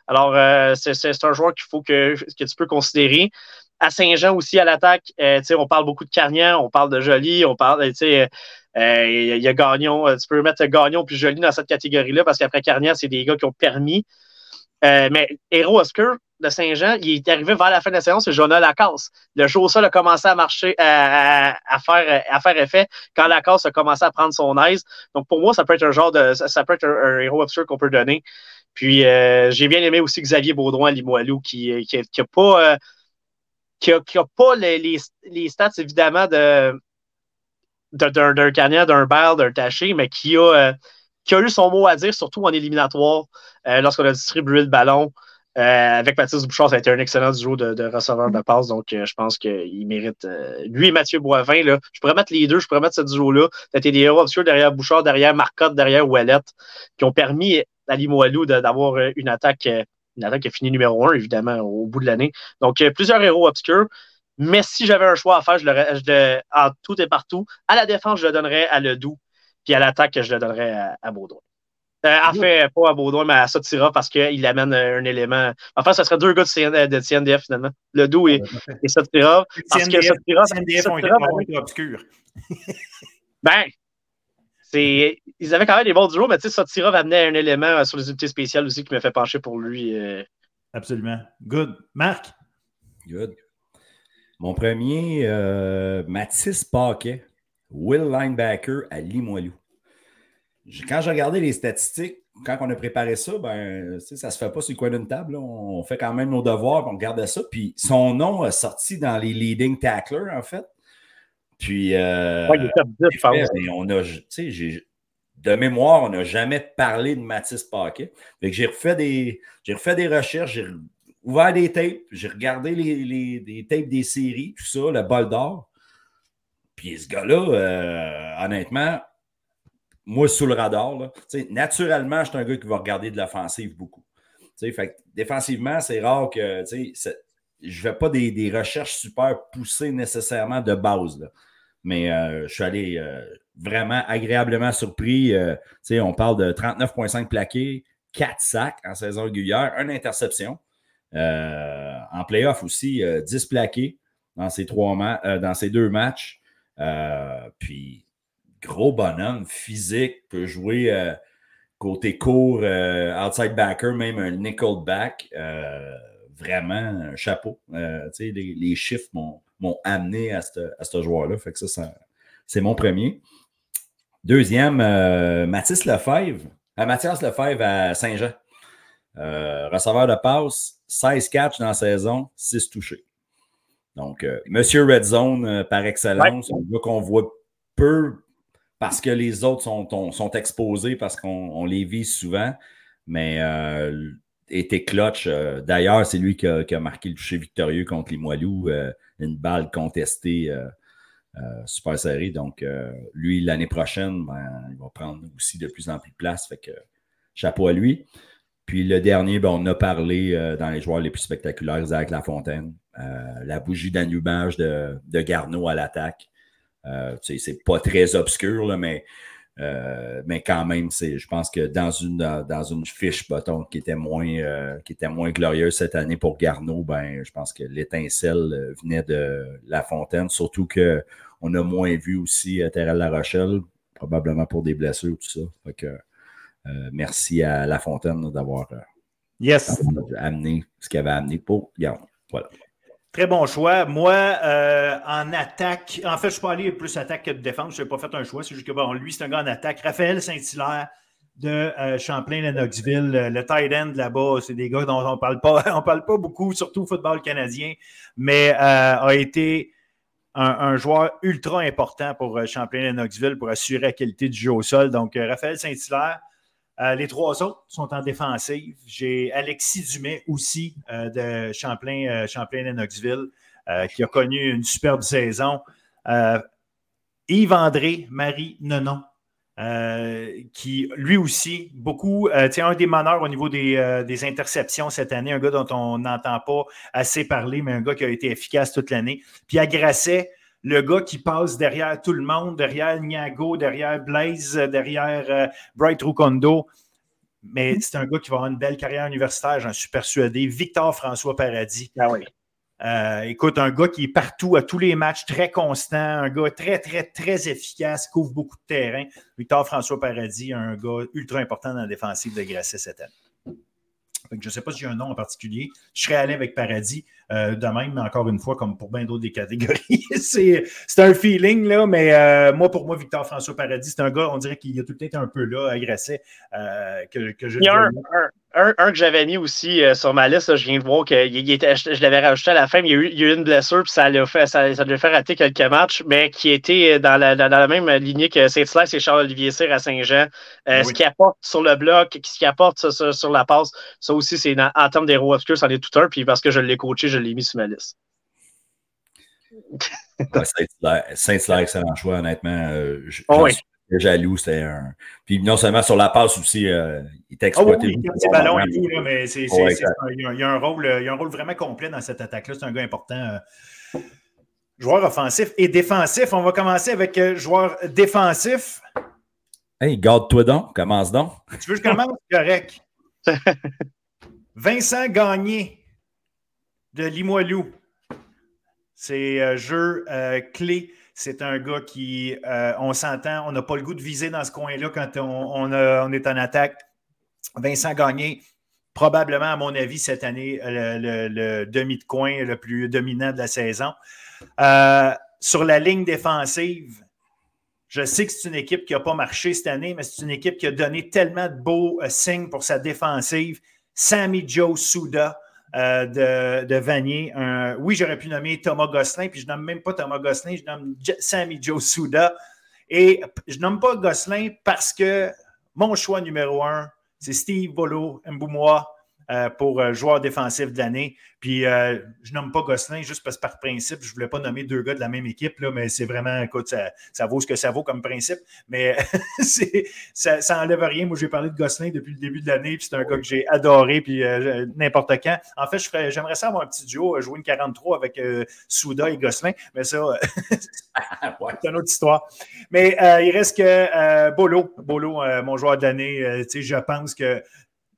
Alors, c'est un joueur qu'il faut que, que tu peux considérer à Saint-Jean aussi à l'attaque, euh, on parle beaucoup de Carnian, on parle de Joly, on parle, tu sais, euh, il y a Gagnon, euh, tu peux mettre Gagnon puis Joly dans cette catégorie-là parce qu'après Carnian, c'est des gars qui ont permis. mais Héros Oscar de Saint-Jean, il est arrivé vers la fin de la saison, c'est Jonah Lacasse. Le jour ça a commencé à marcher, à, faire, à faire effet quand Lacasse a commencé à prendre son aise. Donc pour moi, ça peut être un genre de, ça peut être un, héros obscur qu'on peut donner. Puis j'ai bien aimé aussi Xavier Baudouin à Limoilou qui, qui, qui a pas qui n'a pas les, les, stats, évidemment, de d'un Canien, d'un Bell, d'un Taché, mais qui a, euh, qui a eu son mot à dire, surtout en éliminatoire, euh, lorsqu'on a distribué le ballon. Euh, avec Mathis Bouchard, ça a été un excellent duo de, de receveur de passe, donc je pense qu'il mérite. lui et Mathieu Boivin, là, je pourrais mettre les deux, je pourrais mettre ce duo-là. C'était des héros obscurs derrière Bouchard, derrière Marcotte, derrière Ouellette, qui ont permis à Limoilou d'avoir une attaque une attaque qui a fini numéro un, évidemment, au bout de l'année. Donc, plusieurs héros obscurs. Mais si j'avais un choix à faire, je le, en tout et partout. À la défense, je le donnerais à Ledoux. Puis à l'attaque, je le donnerais à, Baudouin. Euh, en fait, pas à Baudouin, mais à Sotira parce qu'il amène un élément. Enfin, ce serait deux gars de, de CNDF finalement. Ledoux et, et Sotira. Parce que Sotira. CNDF ont été obscurs. ben, ils avaient quand même des bons duos, mais tu sais, Sotira va amener un élément euh, sur les unités spéciales aussi qui me fait pencher pour lui. Euh. Absolument. Good. Marc? Good. Mon premier, euh, Mathis Paquet, Will Linebacker à Limoilou. Quand j'ai regardé les statistiques, quand on a préparé ça, ben, ça se fait pas sur le coin d'une table. On fait quand même nos devoirs, on regardait ça. Puis son nom a sorti dans les leading tacklers, en fait. Puis, euh, on a, de mémoire, on n'a jamais parlé de Mathis Paquet. j'ai refait des, j'ai refait des recherches, j'ai ouvert des tapes, j'ai regardé les, tapes des séries, tout ça, le bol d'or. Puis ce gars-là, euh, honnêtement, moi, sous le radar, naturellement, je suis un gars qui va regarder de l'offensive beaucoup. Fait, défensivement, c'est rare que je ne fais pas des, recherches super poussées nécessairement de base. Mais euh, je suis allé euh, vraiment agréablement surpris. Euh, on parle de 39,5 plaqués, 4 sacs en saison régulière, une interception. en playoff aussi, 10 plaqués dans ces, trois dans ces deux matchs. puis, gros bonhomme, physique, peut jouer côté court, outside backer, même un nickel back. vraiment, chapeau. les, les chiffres m'ont amené à ce joueur-là. Fait que ça, c'est mon premier. Deuxième, euh, Mathis Lefebvre. Euh, Mathias Lefebvre à Saint-Jean. Euh, receveur de passe, 16 catchs dans la saison, 6 touchés. Donc, Monsieur Red Zone par excellence, on voit qu'on voit peu parce que les autres sont, exposés, parce qu'on les vise souvent. Mais était clutch. D'ailleurs, c'est lui qui a, marqué le toucher victorieux contre les Moilous une balle contestée euh, euh, super serrée. Donc, euh, lui, l'année prochaine, ben, il va prendre aussi de plus en plus de place. Fait que chapeau à lui. Puis le dernier, ben, on a parlé dans les joueurs les plus spectaculaires, Zach Lafontaine. la bougie d'annumage de, de Garneau à l'attaque. C'est pas très obscur, mais euh, mais quand même, je pense que dans une, dans une fiche, bâton qui était moins, euh, qui était moins glorieuse cette année pour Garneau, ben, je pense que l'étincelle euh, venait de La Fontaine, surtout qu'on a moins vu aussi Terrell La Rochelle, probablement pour des blessures, tout ça. que, merci à La Fontaine d'avoir yes. amené ce qu'il avait amené pour Garneau. Voilà. Très bon choix. Moi, euh, en attaque, en fait, je peux aller plus attaque que de défense. Je n'ai pas fait un choix. C'est juste que bon, lui, c'est un gars en attaque. Raphaël Saint-Hilaire de euh, Champlain-Lennoxville, le tight end là-bas, c'est des gars dont on ne parle pas, parle pas beaucoup, surtout au football canadien, mais euh, a été un, joueur ultra important pour Champlain-Lennoxville pour assurer la qualité du jeu au sol. Donc, Raphaël Saint-Hilaire, euh, les trois autres sont en défensive. J'ai Alexis Dumais aussi euh, de Champlain, euh, Champlain Knoxville, qui a connu une superbe saison. Yves-André, Marie Nonon, qui lui aussi, beaucoup, tiens, un des meneurs au niveau des, interceptions cette année, un gars dont on n'entend pas assez parler, mais un gars qui a été efficace toute l'année. Puis Grasset, le gars qui passe derrière tout le monde, derrière Niago, derrière Blaze, derrière euh, Bright Rukondo. mais c'est un gars qui va avoir une belle carrière universitaire, j'en suis persuadé. Victor François Paradis. Ah oui. Euh, écoute, un gars qui est partout à tous les matchs, très constant, un gars très, très, très efficace, couvre beaucoup de terrain. Victor François Paradis, un gars ultra important dans la défensive de Grasset cette année. Je ne sais pas si j'ai un nom en particulier. Je serais allé avec Paradis. Euh, de même, mais encore une fois, comme pour bien d'autres des catégories, c'est un feeling, là, mais euh, moi, pour moi, Victor François Paradis, c'est un gars, on dirait qu'il a tout être un peu là, agressé, euh, que, que, je. Il y a un, un, un, que j'avais mis aussi sur ma liste, je viens de voir que il était, je, l'avais rajouté à la fin, mais il y a eu, il y a eu une blessure, puis ça l'a fait, ça, ça fait rater quelques matchs, mais qui était dans la, dans la même lignée que Saint-Slice et Charles-Olivier Cyr à Saint-Jean. Ce qui apporte sur le bloc, ce qui apporte sur, sur, la passe, ça aussi, c'est en termes d'héros obscurs, c'en est tout un, puis parce que je l'ai coaché, je l'ai mis sur ma liste. Saint-Hilaire, excellent choix, honnêtement. Euh, je, oh oui. Jaloux, c'était un. Puis non seulement sur la passe aussi, euh, il était exploité. Oh, oui, il ballons et tout, là, mais c'est, oh, il, y a un rôle, il y a un rôle vraiment complet dans cette attaque-là. C'est un gars important. Euh, joueur offensif et défensif. On va commencer avec euh, joueur défensif. Hey, garde-toi donc, commence donc. Tu veux que je commence? Correct. Vincent Gagné de Limoilou. C'est un euh, jeu euh, clé. C'est un gars qui, euh, on s'entend, on n'a pas le goût de viser dans ce coin-là quand on, est en attaque. Vincent Gagné, probablement, à mon avis, cette année, le, demi de coin le plus dominant de la saison. sur la ligne défensive, je sais que c'est une équipe qui n'a pas marché cette année, mais c'est une équipe qui a donné tellement de beaux signes pour sa défensive. Sammy Joe Souda, euh, de, de, Vanier. oui, j'aurais pu nommer Thomas Gosselin, puis je nomme même pas Thomas Gosselin, je nomme Sammy Joe Souda. Et je nomme pas Gosselin parce que mon choix numéro un, c'est Steve Bolo Mboumois euh, pour euh, joueur défensif de l'année. Puis euh, je nomme pas Gosselin juste parce que par principe, je voulais pas nommer deux gars de la même équipe, là, mais c'est vraiment, écoute, ça, vaut ce que ça vaut comme principe. Mais ça, ça enlève rien. Moi, j'ai parlé de Gosselin depuis le début de l'année, puis c'est un gars que j'ai adoré, puis n'importe quand. En fait, j'aimerais ça avoir un petit duo, jouer une 43 avec Souda et Gosselin, mais ça, c'est une autre histoire. Mais il reste que Bolo, Bolo, mon joueur de l'année, je pense que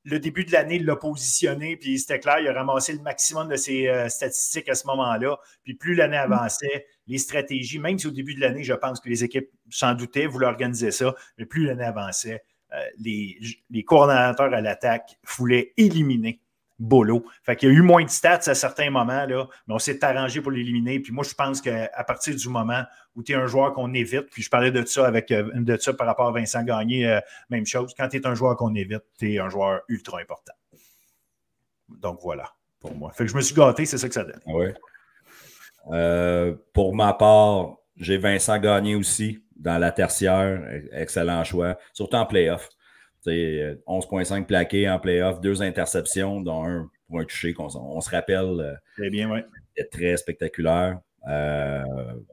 le début de l'année, il l'a positionné, puis c'était clair, il a ramassé le maximum de ses euh, statistiques à ce moment-là. Puis plus l'année mm. avançait, les stratégies, même si au début de l'année, je pense que les équipes s'en doutaient, voulaient organiser ça, mais plus l'année avançait, euh, les, les coordonnateurs à l'attaque voulaient éliminer Bolo. Fait qu'il y a eu moins de stats à certains moments, là, mais on s'est arrangé pour l'éliminer. Puis moi, je pense qu'à partir du moment où tu es un joueur qu'on évite, puis je parlais de ça avec euh, de ça par rapport à Vincent Gagné, euh, même chose. Quand tu es un joueur qu'on évite, tu es un joueur ultra important. Donc voilà, pour moi. Je me suis gâté, c'est ça que ça donne. Oui. Euh, pour ma part, j'ai Vincent Gagné aussi dans la tertiaire. Excellent choix, surtout en playoff. 11,5 plaqués en playoff, deux interceptions, dont un pour un touché. On, se rappelle. Très bien, oui. Très spectaculaire. Euh,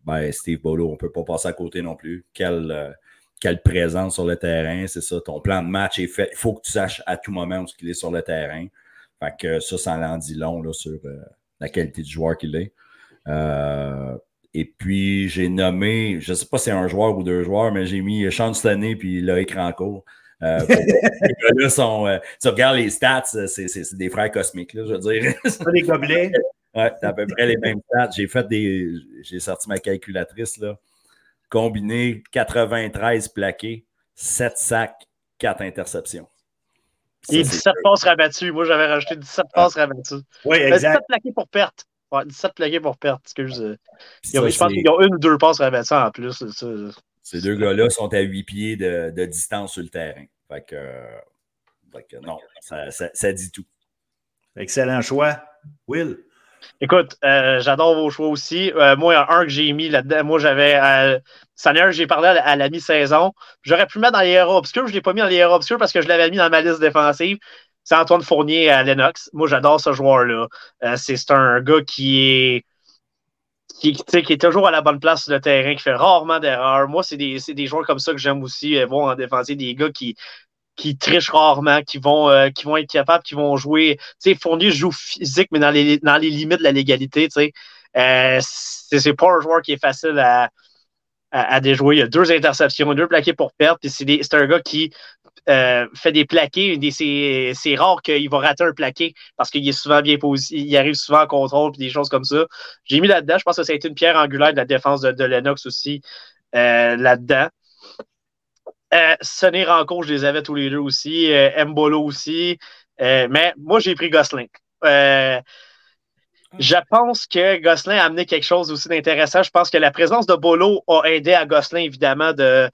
ben, Steve Bolo, on ne peut pas passer à côté non plus. Quelle, euh, quelle présence sur le terrain, c'est ça. Ton plan de match est fait. Il faut que tu saches à tout moment où il est sur le terrain. Fait que ça, ça en dit long là, sur euh, la qualité du joueur qu'il est. et puis, j'ai nommé, je ne sais pas si c'est un joueur ou deux joueurs, mais j'ai mis Sean Stanley puis Loïc Rancourt. Euh, là sont, tu regardes les stats, c'est des frères cosmiques, là, je veux dire. C'est pas des gobelets. Ouais, à peu près les mêmes stats. J'ai fait des. J'ai sorti ma calculatrice, là. Combiné 93 plaqués, 7 sacs, 4 interceptions. Et 17 passes rabattues. Moi, j'avais rajouté 17 passes rabattues. Oui, euh, exact. 17 plaqués pour perte. Ouais, 17 plaqués pour perte. Excuse. je pense qu'ils ont une ou deux passes rabattues en plus. Ces deux gars-là sont à 8 pieds de, de, distance sur le terrain. Fait que, fait que non, ça, ça, ça dit tout. Excellent choix. Will? Écoute, euh, j'adore vos choix aussi. Euh, moi, il y a un que j'ai mis là-dedans. Moi, j'avais. Euh, j'ai parlé à, la mi-saison. J'aurais pu le mettre dans les héros obscurs. Je ne l'ai pas mis dans les héros obscurs parce que je l'avais mis dans ma liste défensive. C'est Antoine Fournier à Lennox. Moi, j'adore ce joueur-là. Euh, c'est un gars qui est. Qui, est toujours à la bonne place sur le terrain, qui fait rarement d'erreurs. Moi, c'est des, des, joueurs comme ça que j'aime aussi voir en défensive, des gars qui, qui trichent rarement, qui vont, euh, qui vont être capables, qui vont jouer. Tu sais, Fournier joue physique, mais dans les, dans les limites de la légalité. Euh, c'est pas un joueur qui est facile à, à, déjouer. Il y a deux interceptions, deux plaqués pour perdre. Puis c'est un gars qui, fait des plaqués. C'est rare qu'il va rater un plaqué parce qu'il est souvent bien posé, il arrive souvent en contrôle et des choses comme ça. J'ai mis là-dedans, je pense que ça a été une pierre angulaire de la défense de, Lennox aussi là-dedans. Sonny Rancourt, je les avais tous les deux aussi. Mbolo aussi. mais moi, j'ai pris Gosling. Je pense que Gosselin a amené quelque chose aussi d'intéressant. Je pense que la présence de Bolo a aidé à Gosselin, évidemment, de,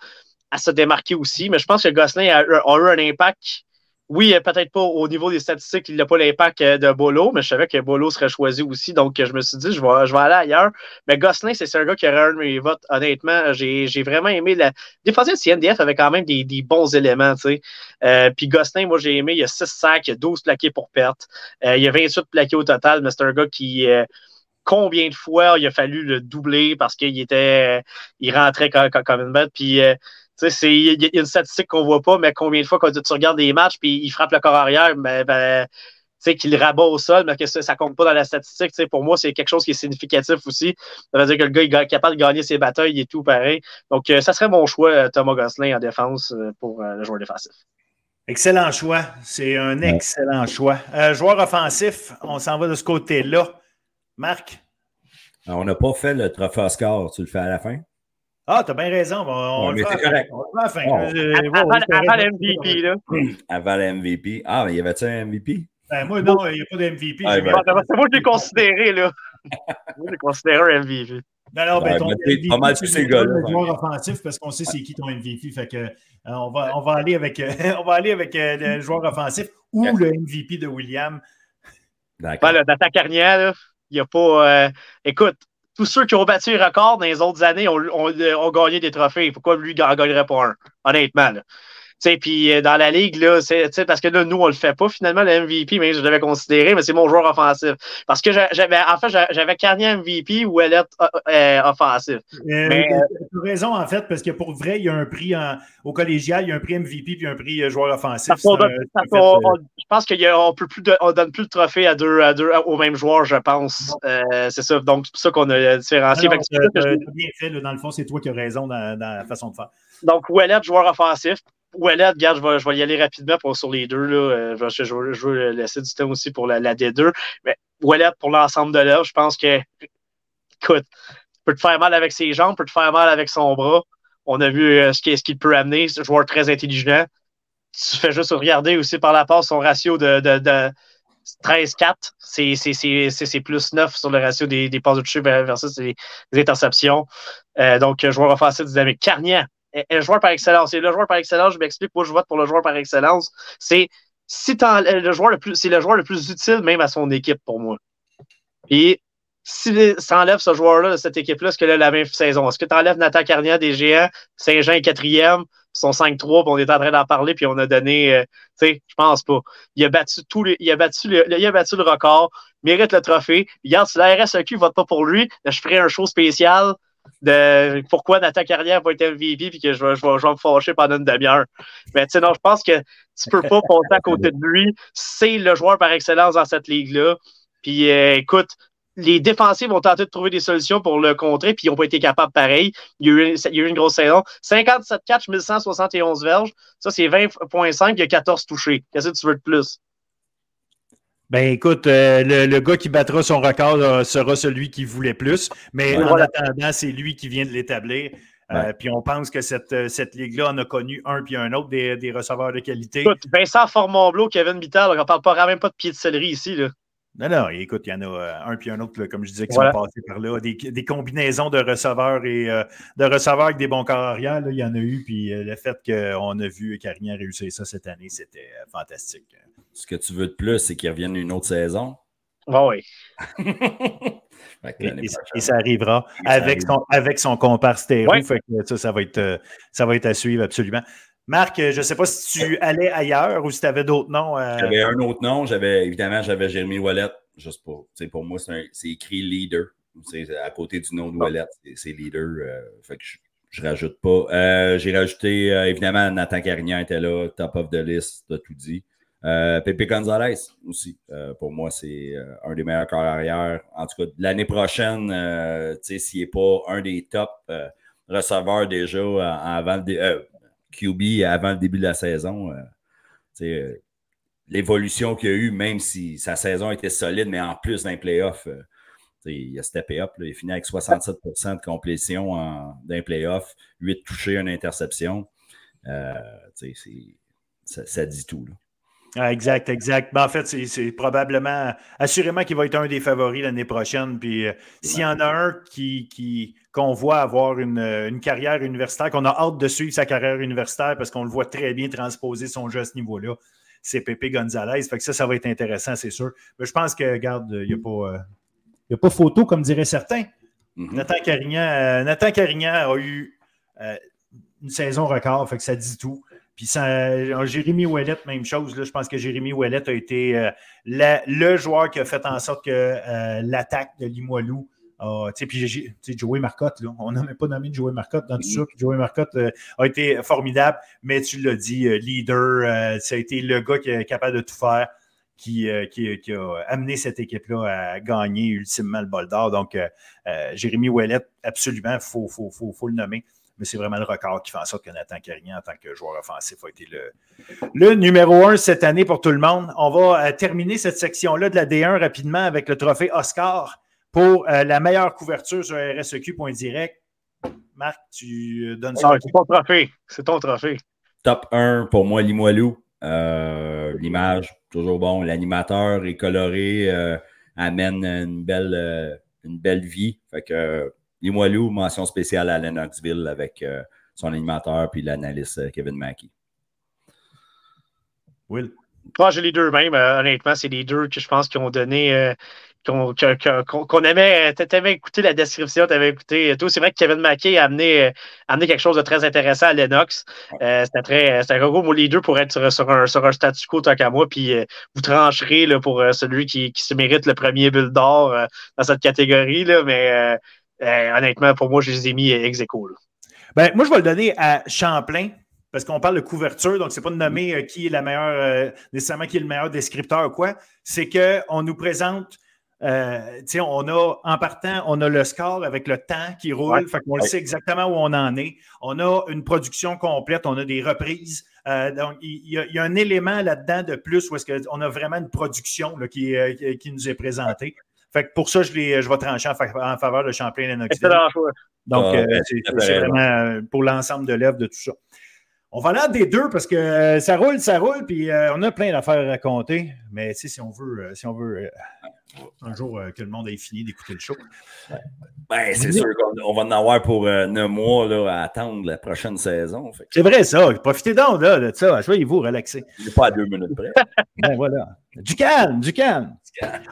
à se démarquer aussi. Mais je pense que Gosselin a, eu un impact oui, peut-être pas au niveau des statistiques, il n'a pas l'impact euh, de Bolo, mais je savais que Bolo serait choisi aussi. Donc, je me suis dit, je vais, aller ailleurs. Mais Gosselin, c'est un gars qui aurait un de mes votes. Honnêtement, j'ai vraiment aimé la. Défensif, CNDF avait quand même des, bons éléments, tu sais. Euh, puis Gosselin, moi, j'ai aimé, il y a 6 sacs, il y a 12 plaqués pour perte. Euh, il y a 28 plaqués au total, mais c'est un gars qui. combien de fois il a fallu le doubler parce qu'il était. il rentrait comme, comme une bête. Puis il y, a une statistique qu'on voit pas, mais combien de fois quand tu regardes des matchs puis il frappe le corps arrière, ben, ben qu'il rabat au sol, mais que ça, ne compte pas dans la statistique. pour moi, c'est quelque chose qui est significatif aussi. Ça veut dire que le gars est capable de gagner ses batailles et tout pareil. Donc, euh, ça serait mon choix, euh, Thomas Gosselin en défense euh, pour le joueur défensif. Excellent choix. C'est un excellent choix. joueur offensif, on s'en va de ce côté-là. Marc? on n'a pas fait le trophée Oscar. Tu le fais à la fin? Ah, t'as bien raison. On, le fait correct. à fin. avant, le MVP, là. Avant le MVP. Ah, mais y avait-tu un MVP? Ben, moi, non, il n'y a pas de MVP. Ah, ben... C'est moi qui l'ai considéré, là. moi, j'ai considéré un MVP. Non, non, ben, ton MVP, pas mal tous ces gars-là. Le joueur offensif, parce qu'on sait c'est qui ton MVP. Fait que, euh, on, va, on va aller avec, euh, on va aller avec euh, le joueur offensif ou le MVP de William. D'accord. Ben, dans ta carrière, il n'y a pas. écoute, tous ceux qui ont battu les records dans les autres années ont, gagné des trophées. Pourquoi lui, il n'en gagnerait pas un? Honnêtement. Là. Puis euh, dans la ligue, là, c'est parce que là, nous, on le fait pas finalement, le MVP, mais je l'avais considéré, mais c'est mon joueur offensif. Parce que j'avais, en fait, j'avais Carnier MVP ou Elliott euh, euh, offensif. mais, tu as raison, en fait, parce que pour vrai, il y a un prix au collégial, il y a un prix MVP puis un prix joueur offensif. je pense qu'on peut plus on donne plus le trophée à deux, à deux au même joueur, je pense. c'est ça. Donc, c'est pour ça qu'on a différencié. Non, bien fait, dans le fond, c'est toi qui as raison dans, la façon de faire. Donc, Ouellet, joueur offensif. Ouellet, regarde, je vais, je vais, y aller rapidement pour, sur les deux. Là. Euh, je, je, je, veux laisser du temps aussi pour la, la D2. Mais Ouellet, pour l'ensemble de l'œuvre, je pense que, écoute, peut te faire mal avec ses jambes, peut te faire mal avec son bras. On a vu euh, ce qu'il peut amener. C'est un joueur très intelligent. Tu fais juste regarder aussi par la passe son ratio de, de, de 13-4. C'est plus 9 sur le ratio des, des passes de toucher versus des, interceptions. Euh, donc, joueur offensif dynamique. Carnier, un joueur par excellence. Et le joueur par excellence, je m'explique pourquoi je vote pour le joueur par excellence. C'est si le joueur le plus, c'est le joueur le plus utile même à son équipe pour moi. Et si tu enlèves ce joueur-là de cette équipe-là, est-ce que là, la même saison? Est-ce que tu enlèves Nathan Carnier des géants, Saint-Jean est quatrième, sont 5-3, puis on est en train d'en parler, puis on a donné, euh, tu sais, je pense pas. Il a battu tous les, il a battu le, il a battu le record, mérite le trophée. Regarde, si la RSEQ vote pas pour lui, je ferai un show spécial de pourquoi Nathan Carrière va être MVP puis que je vais, je, vais, je vais me fâcher pendant une demi-heure. Mais tu sais, non, je pense que tu peux pas passer à côté de lui. C'est le joueur par excellence dans cette ligue-là. Puis euh, écoute, les défensifs ont tenté de trouver des solutions pour le contrer, puis ils n'ont pas été capables pareil. Il y a eu, il y a eu une grosse saison. 57 catch, 1171 verges. Ça, c'est 20,5. Il y a 14 touchés. Qu'est-ce que tu veux de plus? Ben écoute, euh, le, gars qui battra son record euh, sera celui qui voulait plus, mais en attendant, c'est lui qui vient de l'établir. Euh, puis on pense que cette, cette ligue-là en a connu un puis un autre des, des receveurs de qualité. Écoute, Vincent Formon-Blot, Kevin Mittal, on ne parle pas, même pas de pied de céleri ici. Là. Non, non, écoute, il y en a un puis un autre, comme je disais, qui sont passés par là. Des, des combinaisons de receveurs et de receveurs avec des bons corps arrière, il y en a eu. Puis le fait qu'on a vu Carignan réussir ça cette année, c'était fantastique. Ce que tu veux de plus, c'est qu'il revienne une autre saison. Ah oui. et, ça arrivera avec, Son, avec son compare stéro. ça, ça, va être, euh, ça va être à suivre absolument. Marc, je ne sais pas si tu allais ailleurs ou si tu avais d'autres noms. Euh, j'avais un autre nom. J'avais, évidemment, j'avais Jérémy Wallet. Juste pour, pour moi, c'est, écrit leader. C'est à côté du nom de Wallet, c'est, leader. Euh, fait que je, ne rajoute pas. j'ai rajouté, évidemment, Nathan Carignan était là, top of the list, as tout dit. Euh, Pepe Gonzalez aussi, euh, pour moi, c'est euh, un des meilleurs corps arrière. En tout cas, l'année prochaine, s'il n'est pas un des top receveurs déjà avant le QB avant le début de la saison. L'évolution qu'il a eu, même si sa saison était solide, mais en plus d'un playoff, il a steppé up. il finit avec 67% de complétion d'un playoff, 8 touchés, une interception. ça, ça, dit tout. Là. Ah, exact, exact. Ben, en fait, c'est probablement, assurément qu'il va être un des favoris l'année prochaine. Puis euh, s'il y en a un qui, qui, qu'on voit avoir une, carrière universitaire, qu'on a hâte de suivre sa carrière universitaire parce qu'on le voit très bien transposer son jeu à ce niveau-là, c'est Pepe Gonzalez. Fait que ça, ça va être intéressant, c'est sûr. Mais je pense que, regarde, il n'y a, pas, euh, a pas photo, comme diraient certains. Mm-hmm. Nathan, Carignan, euh, Nathan Carignan a eu une saison record, fait que ça dit tout. Puis ça, Jérémy Ouellet, même chose. Là, je pense que Jérémy Ouellet a été euh, le joueur qui a fait en sorte que euh, l'attaque de Limoilou puis Joey Marcotte, là, on n'a même pas nommé Joey Marcotte dans tout ça. Joey Marcotte euh, a été formidable, mais tu l'as dit, leader, ça a été le gars qui est capable de tout faire, qui, qui, a amené cette équipe-là à gagner ultimement le bol d'or. Donc, Jérémy Ouellet, absolument, il faut, faut, faut, faut, le nommer mais c'est vraiment le record qui fait en sorte que Nathan Carignan, en tant que joueur offensif, a été le, le numéro un cette année pour tout le monde. On va euh, terminer cette section-là de la D1 rapidement avec le trophée Oscar pour euh, la meilleure couverture sur RSEQ.direct. Marc, tu euh, donnes ça. c'est ton trophée. C'est ton trophée. Top 1 pour moi, Limoilou. L'image, toujours bon. L'animateur est coloré, amène une belle, une belle vie. Fait que Limoilou, mention spéciale à Lennoxville avec euh, son animateur puis l'analyste euh, Kevin Mackey. Will? Moi, j'ai les deux même. Euh, honnêtement, c'est les deux que je pense qui ont donné. qu'on qu aimait. Tu écouté la description, tu avais écouté tout. C'est vrai que Kevin Mackey a amené, amené quelque chose de très intéressant à Lennox. c'était très. C'était gros, les deux pour être sur, un, sur un statu quo tant qu'à moi. Puis vous trancherez là, pour celui qui, qui, se mérite le premier bulle d'or dans cette catégorie. Là, mais euh, honnêtement, pour moi, je les ai mis ex aequo. Ben, moi, je vais le donner à Champlain, parce qu'on parle de couverture, donc c'est pas de nommer euh, qui est la meilleure, euh, nécessairement qui est le meilleur descripteur ou quoi. C'est qu'on nous présente, euh, on a, en partant, on a le score avec le temps qui roule, fait qu'on sait exactement où on en est. On a une production complète, on a des reprises. donc, il y, a un élément là-dedans de plus où est-ce qu'on a vraiment une production qui, qui, nous est présentée. Fait que pour ça, je, je vais trancher en, faveur de Champlain et Donc, ah, euh, c'est vraiment euh, pour l'ensemble de l'œuvre de tout ça. On va aller des deux parce que euh, ça roule, ça roule, puis on a plein d'affaires à raconter. Mais si on veut, si on veut un jour que le monde ait fini d'écouter le show. Ben, c'est sûr qu'on va en avoir pour neuf mois là, à attendre la prochaine saison. C'est vrai, ça. Profitez donc là, de ça. Soyez-vous relaxer. Pas à deux minutes près. ben voilà. Du calme, du calme.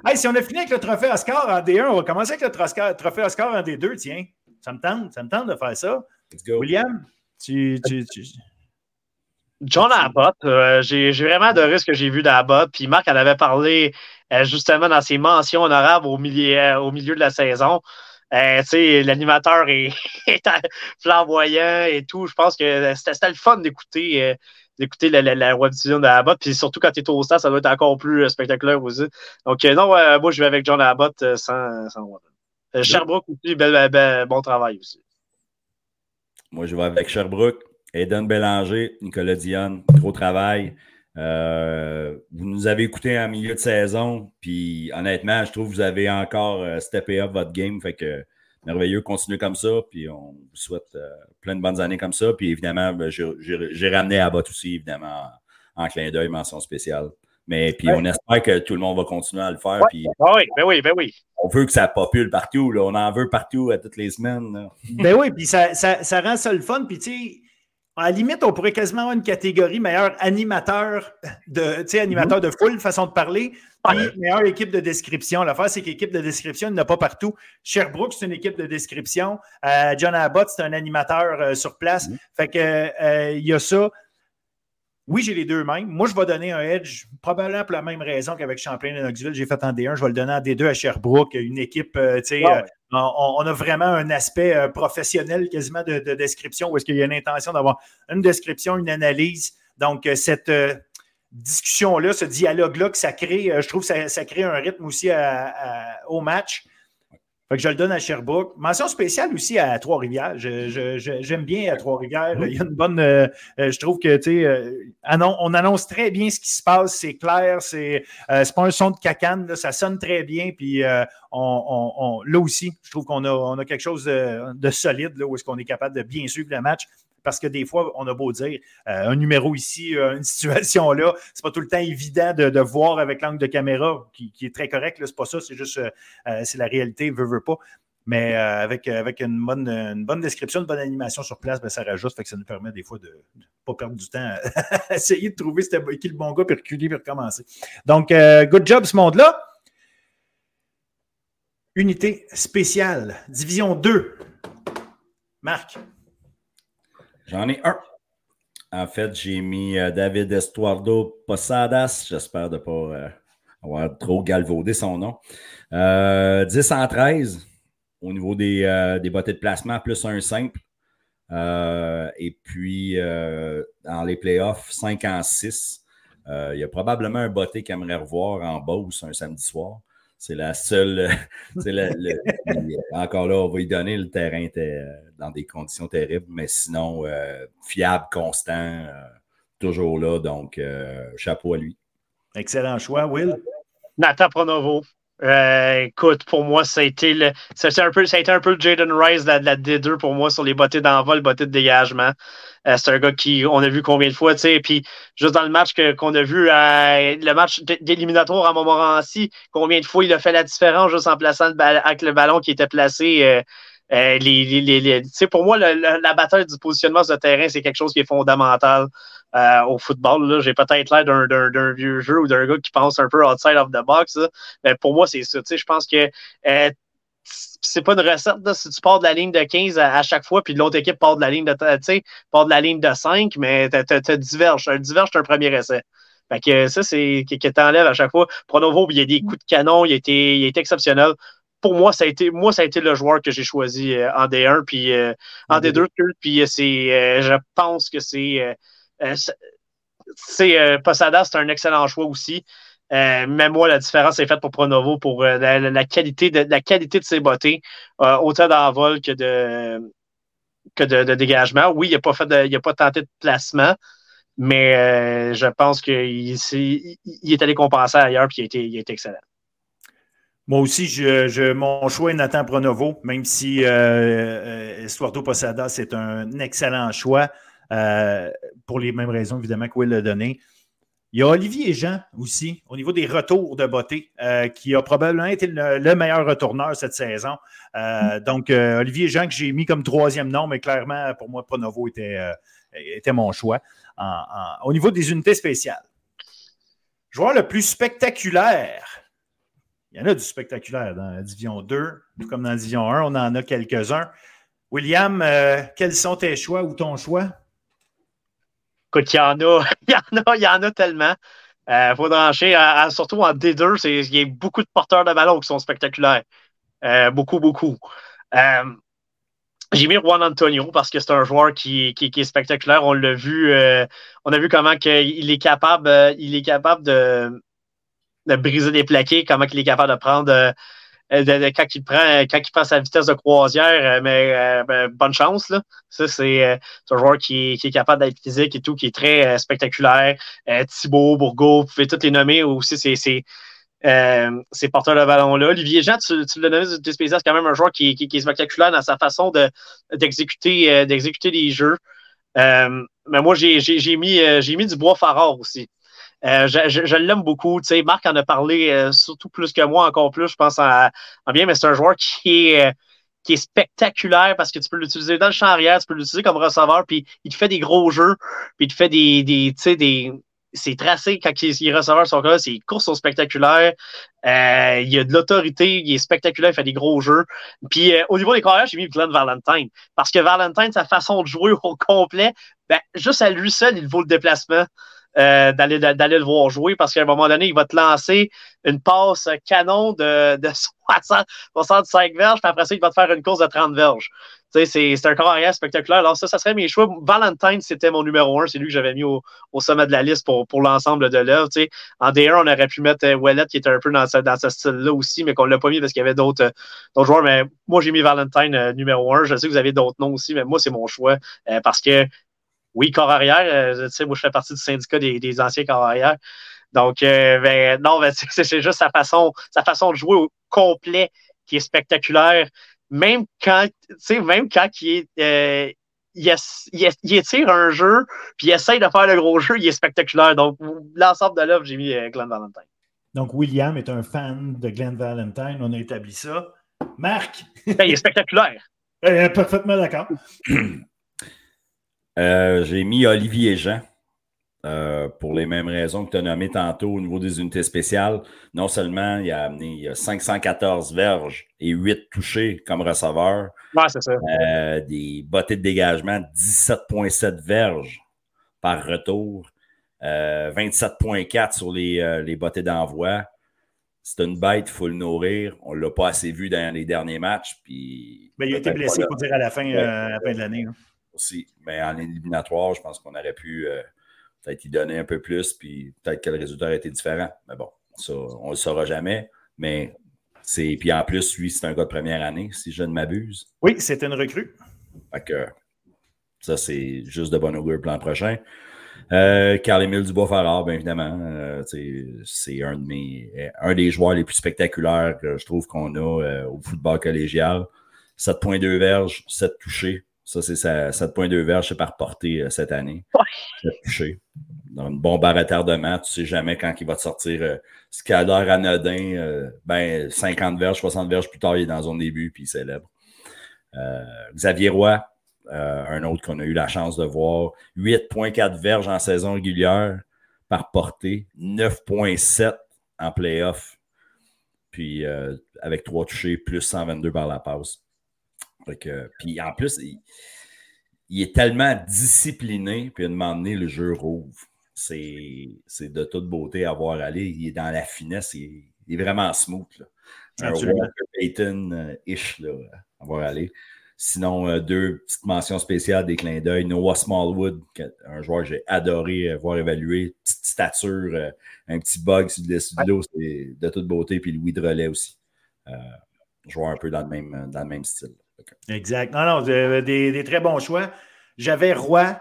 Hey, si on a fini avec le trophée Oscar en D1, on va commencer avec le trophée Oscar en D2, tiens. Ça me tente, ça me tente de faire ça. William, tu, tu, John Abbott, euh, j'ai vraiment adoré ce que j'ai vu d'Abbott. Puis Marc en avait parlé euh, justement dans ses mentions honorables au milieu, euh, au milieu de la saison. L'animateur est, est, flamboyant et tout. Je pense que c'était le fun d'écouter d'écouter la, la, la web de Abbott. Puis surtout quand tu es au stade, ça doit être encore plus spectaculaire aussi. Donc, non, moi, je vais avec John Abbott sans, sans Sherbrooke aussi, bon travail aussi. Moi, je vais avec Sherbrooke. Eden Bélanger, Nicolas Dionne, gros travail. vous nous avez écouté en milieu de saison, puis honnêtement, je trouve que vous avez encore steppé up votre game. Fait que merveilleux, continuez comme ça, puis on vous souhaite euh, plein de bonnes années comme ça. Puis évidemment, ben, j'ai ramené à bot aussi, évidemment, en, clin d'œil, mention spéciale. Mais puis on espère que tout le monde va continuer à le faire. Puis, ah oui, ben oui, ben oui. On veut que ça popule partout. Là. On en veut partout à toutes les semaines. Ben oui, puis ça, ça, ça, rend ça le fun. Puis tu sais, à la limite, on pourrait quasiment avoir une catégorie meilleur animateur de, animateur mhm. de foule, façon de parler, puis meilleure équipe de description. L'affaire, c'est qu'équipe de description, il n'y en a pas partout. Sherbrooke, c'est une équipe de description. Euh, John Abbott, c'est un animateur euh, sur place. Mhm. Fait que euh, il y a ça. Oui, j'ai les deux mêmes. Moi, je vais donner un edge, probablement pour la même raison qu'avec Champlain et Knoxville. J'ai fait en D1, je vais le donner en D2 à Sherbrooke, une équipe, tu sais, on, a vraiment un aspect euh, professionnel quasiment de, description où est-ce qu'il y a une intention d'avoir une description, une analyse. Donc, euh, cette euh, discussion-là, ce dialogue-là que ça crée, je trouve que ça, crée un rythme aussi au match. Fait que je le donne à Sherbrooke. Mention spéciale aussi à Trois-Rivières. J'aime bien à Trois-Rivières. Il y a une bonne. Euh, je trouve que, tu sais, on annonce très bien ce qui se passe. C'est clair. C'est pas un son de cacane. ça sonne très bien. Puis on, là aussi, je trouve qu'on a, on a quelque chose de, solide là, où est-ce qu'on est capable de bien suivre le match parce que des fois, on a beau dire euh, un numéro ici, euh, une situation là, c'est pas tout le temps évident de, voir avec l'angle de caméra qui, est très correct. C'est pas ça, c'est juste euh, c'est la réalité, veut, veut pas. Mais avec, avec une, bonne, une bonne description, une bonne animation sur place, ben, ça rajoute, fait que ça nous permet des fois de ne pas perdre du temps à essayer de trouver qui le bon gars, puis reculer, puis recommencer. Donc, good job ce monde-là. Unité spéciale, division 2. Marc. J'en ai un. En fait, j'ai mis euh, David Estuardo Posadas. J'espère ne pas euh, avoir trop galvaudé son nom. 10 euh, en 13 au niveau des, des bottées de placement, plus un simple. et puis, dans les playoffs, 5 en 6. il y a probablement un botté qui aimerait revoir en Beauce un samedi soir. C'est la seule. encore là, on va y donner. Le terrain était euh, dans des conditions terribles, mais sinon, euh, fiable, constant, euh, toujours là. Donc, chapeau à lui. Excellent choix, Will. Nathan Pronovo. Écoute, pour moi, ça a été un peu, un peu le Jaden Rice de la, D2 pour moi sur les bottées d'envol, bottées de dégagement. Euh, c'est un gars qui, on a vu combien de fois, tu sais, puis juste dans le match qu'on a vu, euh, le match d'éliminatoire à Montmorency, combien de fois il a fait la différence juste en plaçant le avec le ballon qui était placé. Euh, euh les, les, les, pour moi, la bataille du positionnement sur le terrain, c'est quelque chose qui est fondamental au football. J'ai peut-être l'air d'un vieux jeu ou d'un gars qui pense un peu outside of the box. Mais pour moi, c'est ça. Je pense que c'est pas une recette, si tu pars de la ligne de 15 à, chaque fois, puis l'autre équipe part de la ligne de, part de la ligne de 5, mais tu diverges. Un diverge, c'est un premier essai. Fait que ça, c'est que, tu enlèves à chaque fois. Pronovo, il y a des coups de canon, il a été, il a été exceptionnel. Pour moi, ça a été, moi, ça a été le joueur que j'ai choisi euh, en D1, puis euh, en D2, puis euh, c'est, je pense que c'est, c'est Posada, c'est un excellent choix aussi. Euh, même moi, la différence est faite pour Pronovo pour euh, la, qualité de, la qualité de ses bottées, euh, autant d'envol que de, que de, dégagement. Oui, il n'a pas, fait a pas tenté de placement, mais je pense qu'il il est allé compenser ailleurs et il a été, excellent. Moi aussi, je, mon choix est Nathan Pronovo, même si euh, Estuardo Posada, c'est un excellent choix. Pour les mêmes raisons, évidemment, que Will l'a donné. Il y a Olivier Jean aussi, au niveau des retours de beauté, euh, qui a probablement été le, meilleur retourneur cette saison. Euh, donc, euh, Olivier Jean, que j'ai mis comme troisième nom, mais clairement, pour moi, Pronovo était, était mon choix. au niveau des unités spéciales, joueur le plus spectaculaire. Il y en a du spectaculaire dans la Division 2, tout comme dans la Division 1, on en a quelques-uns. William, quels sont tes choix ou ton choix? Écoute, il y en a, il y en a, il y en a tellement. Euh, faut trancher, surtout en D2, il y a beaucoup de porteurs de ballon qui sont spectaculaires. Euh, beaucoup, beaucoup. Euh, j'ai mis Juan Antonio parce que c'est un joueur qui, qui, est spectaculaire. On l'a vu, on a vu comment il est capable, il est capable de, de briser des plaqués, comment il est capable de prendre euh, quand, il prend, quand il prend sa vitesse de croisière, euh, mais euh, ben, bonne chance. Là. Ça, c'est un joueur qui est, capable d'être physique et tout, qui est très spectaculaire. Thibaut, Bourgault, vous pouvez tous les nommer aussi. C'est ces porteurs de ballon-là. Olivier Jean, tu, tu l'as nommé c'est quand même un joueur qui, qui, est spectaculaire dans sa façon d'exécuter d'exécuter les jeux. mais moi, j'ai mis, mis du bois Farard aussi. Euh, je, l'aime beaucoup. Tu sais, Marc en a parlé euh, surtout plus que moi, encore plus, je pense en, bien, mais c'est un joueur qui est, euh, qui est spectaculaire parce que tu peux l'utiliser dans le champ arrière, tu peux l'utiliser comme receveur, puis il te fait des gros jeux, puis il te fait des, tu sais, des, c'est tracé quand il, est receveur son cas, ses courses sont spectaculaires. Il a de l'autorité, il est spectaculaire, il fait des gros jeux. Puis au niveau des carrières, j'ai mis Glenn Valentine. Parce que Valentine, sa façon de jouer au complet, ben, juste à lui seul, il vaut le déplacement. Euh, d'aller, le voir jouer parce qu'à un moment donné, il va te lancer une passe canon de, de 60, 65 verges, puis après ça, il va te faire une course de 30 verges. C'est, c'est un carrière spectaculaire. Alors, ça, ça serait mes choix. Valentine, c'était mon numéro un. C'est lui que j'avais mis au, au, sommet de la liste pour, pour l'ensemble de l'œuvre. En D1, on aurait pu mettre Wallet, qui était un peu dans ce, dans ce style-là aussi, mais qu'on ne l'a pas mis parce qu'il y avait d'autres, d'autres joueurs. Mais moi, j'ai mis Valentine euh, numéro un. Je sais que vous avez d'autres noms aussi, mais moi, c'est mon choix euh, parce que oui, corps arrière. Euh, tu sais, moi, je fais partie du syndicat des, des anciens corps arrière. Donc, euh, ben, non, ben, c'est juste sa façon, sa façon de jouer au complet qui est spectaculaire. Même quand, tu sais, même quand il est, euh, il, il, il, étire un jeu, puis il essaye de faire le gros jeu, il est spectaculaire. Donc, l'ensemble de l'œuvre, j'ai mis euh, Glenn Valentine. Donc, William est un fan de Glenn Valentine. On a établi ça. Marc? Ben, il est spectaculaire. parfaitement d'accord. Euh, j'ai mis Olivier Jean. Euh, pour les mêmes raisons que tu as nommé tantôt au niveau des unités spéciales. Non seulement il a amené il a 514 verges et 8 touchés comme receveur. Ouais, c'est ça. Euh, des bottées de dégagement, 17,7 verges par retour. 27,4 sur les, les bottées d'envoi. C'est une bête, il faut le nourrir. On ne l'a pas assez vu dans les derniers matchs. Puis Mais il a été blessé, il faut dire, à la fin, à la fin de l'année. Hein aussi. Mais en éliminatoire, je pense qu'on aurait pu euh, peut-être y donner un peu plus, puis peut-être que le résultat aurait été différent. Mais bon, ça, on ne le saura jamais. Mais c'est. Puis en plus, lui, c'est un gars de première année, si je ne m'abuse. Oui, c'est une recrue. Fait que ça, c'est juste de bon augure le plan prochain. Euh, Carl-Émile Dubois-Farard, bien évidemment. Euh, c'est un, de mes, un des joueurs les plus spectaculaires que je trouve qu'on a euh, au football collégial. 7.2 verges, 7 touchés. Ça, c'est 7,2 verges par portée euh, cette année. Ouais. touché. Dans une bombe à retardement, tu ne sais jamais quand il va te sortir euh, ce qui a l'air anodin. Euh, ben, 50 verges, 60 verges plus tard, il est dans son début puis il célèbre. Euh, Xavier Roy, un autre qu'on a eu la chance de voir. 8,4 verges en saison régulière par portée, 9,7 en playoff. Puis avec 3 touchés, plus 122 par la passe puis en plus, il, est tellement discipliné, puis à un moment donné, le jeu rouvre. C'est de toute beauté à voir aller. Il est dans la finesse, il, est vraiment smooth. C'est un Payton-ish là, à voir aller. Sinon, euh, deux petites mentions spéciales, des clins d'œil. Noah Smallwood, un joueur que j'ai adoré euh, voir évaluer. Petite stature, euh, un petit bug sur le dessus de c'est de toute beauté. Puis Louis de relais aussi. joueur un peu dans le même, dans le même style. Exact. Non, non, des, très bons choix. J'avais Roy,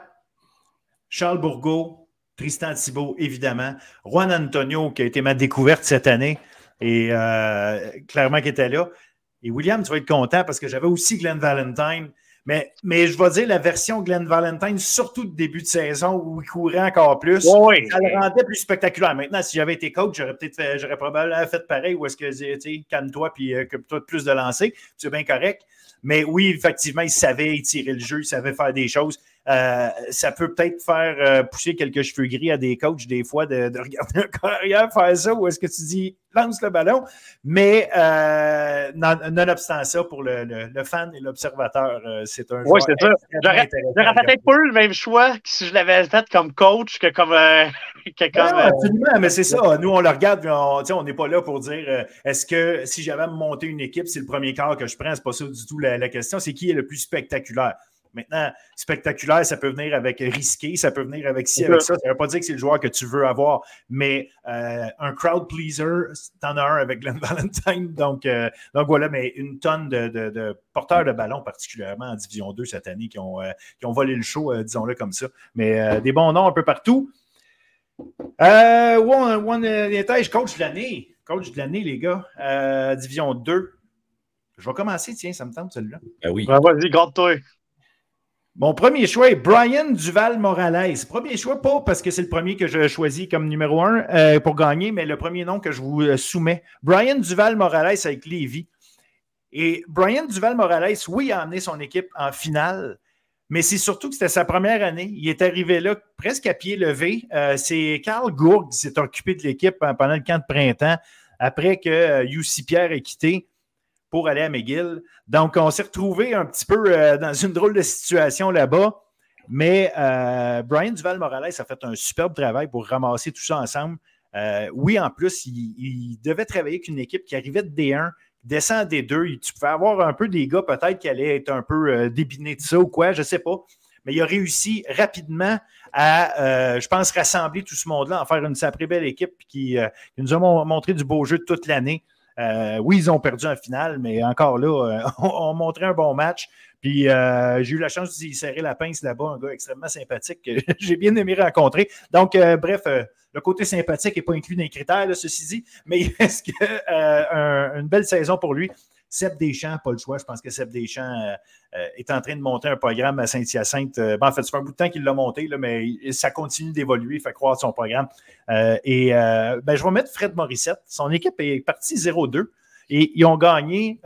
Charles Bourgault, Tristan Thibault, évidemment. Juan Antonio, qui a été ma découverte cette année, et euh, clairement qui était là. Et William, tu vas être content parce que j'avais aussi Glenn Valentine. Mais, mais je vais dire la version Glenn Valentine, surtout de début de saison où il courait encore plus. Oui. Ça le rendait plus spectaculaire. Maintenant, si j'avais été coach, j'aurais peut-être j'aurais probablement fait pareil ou est-ce que, calme-toi puis euh, que toi plus de lancer. C'est bien correct. Mais oui, effectivement, il savait étirer le jeu, il savait faire des choses. Euh, ça peut peut-être faire euh, pousser quelques cheveux gris à des coachs des fois de, regarder un carrière faire ça ou est-ce que tu dis lance le ballon? Mais euh, nonobstant ça, pour le, le, fan et l'observateur, c'est un. Oui, c'est ça. J'aurais peut-être pas eu le même choix si je l'avais fait comme coach que comme. que comme absolument, mais c'est ça. Nous, on le regarde, on n'est pas là pour dire est-ce que si j'avais monté une équipe, c'est le premier quart que je prends, c'est pas ça du tout la, la question, c'est qui est le plus spectaculaire? Maintenant, spectaculaire, ça peut venir avec risqué, ça peut venir avec ci, avec ça. Ça ne veut pas dire que c'est le joueur que tu veux avoir, mais euh, un crowd pleaser, t'en as un avec Glenn Valentine. Donc, euh, donc voilà, mais une tonne de, porteurs de ballon, particulièrement en Division 2 cette année, qui ont, euh, qui ont volé le show, disons-le comme ça. Mais des bons noms un peu partout. Euh, one, one, coach de l'année. Coach de l'année, les gars. Division 2. Je vais commencer, tiens, ça me tente celui-là. Ben oui. Ben, vas-y, garde-toi. Mon premier choix est Brian Duval Morales. Premier choix, pas parce que c'est le premier que je choisis comme numéro un euh, pour gagner, mais le premier nom que je vous euh, soumets. Brian Duval Morales avec Lévi. Et Brian Duval Morales, oui, a amené son équipe en finale, mais c'est surtout que c'était sa première année. Il est arrivé là presque à pied levé. Euh, c'est Carl Gourg qui s'est occupé de l'équipe pendant le camp de printemps après que UC Pierre ait quitté pour aller à McGill. Donc, on s'est retrouvé un petit peu euh, dans une drôle de situation là-bas. Mais Brian Duval-Morales a fait un superbe travail pour ramasser tout ça ensemble. oui, en plus, il, devait travailler avec une équipe qui arrivait de D1, descend des deux. Tu pouvais avoir un peu des gars peut-être qui allaient être un peu débinés de ça ou quoi, je ne sais pas mais il a réussi rapidement à, euh, je pense, rassembler tout ce monde-là, en faire une sacrée belle équipe qui, euh, qui nous a montré du beau jeu toute l'année. Euh, oui, ils ont perdu en finale, mais encore là, on, on montrait un bon match. Puis j'ai eu la chance d'y serrer la pince là-bas, un gars extrêmement sympathique que j'ai bien aimé rencontrer. Donc, bref, le côté sympathique n'est pas inclus dans les critères, ceci dit, mais il reste une belle saison pour lui? Seb Deschamps, pas le choix. Je pense que Seb Deschamps euh, euh, est en train de monter un programme à Saint-Hyacinthe. Euh, en fait, fait un bout de temps qu'il l'a monté, mais ça continue d'évoluer, il fait croire son programme. et ben, je vais mettre Fred Morissette. Son équipe est partie 0-2. Et ils ont gagné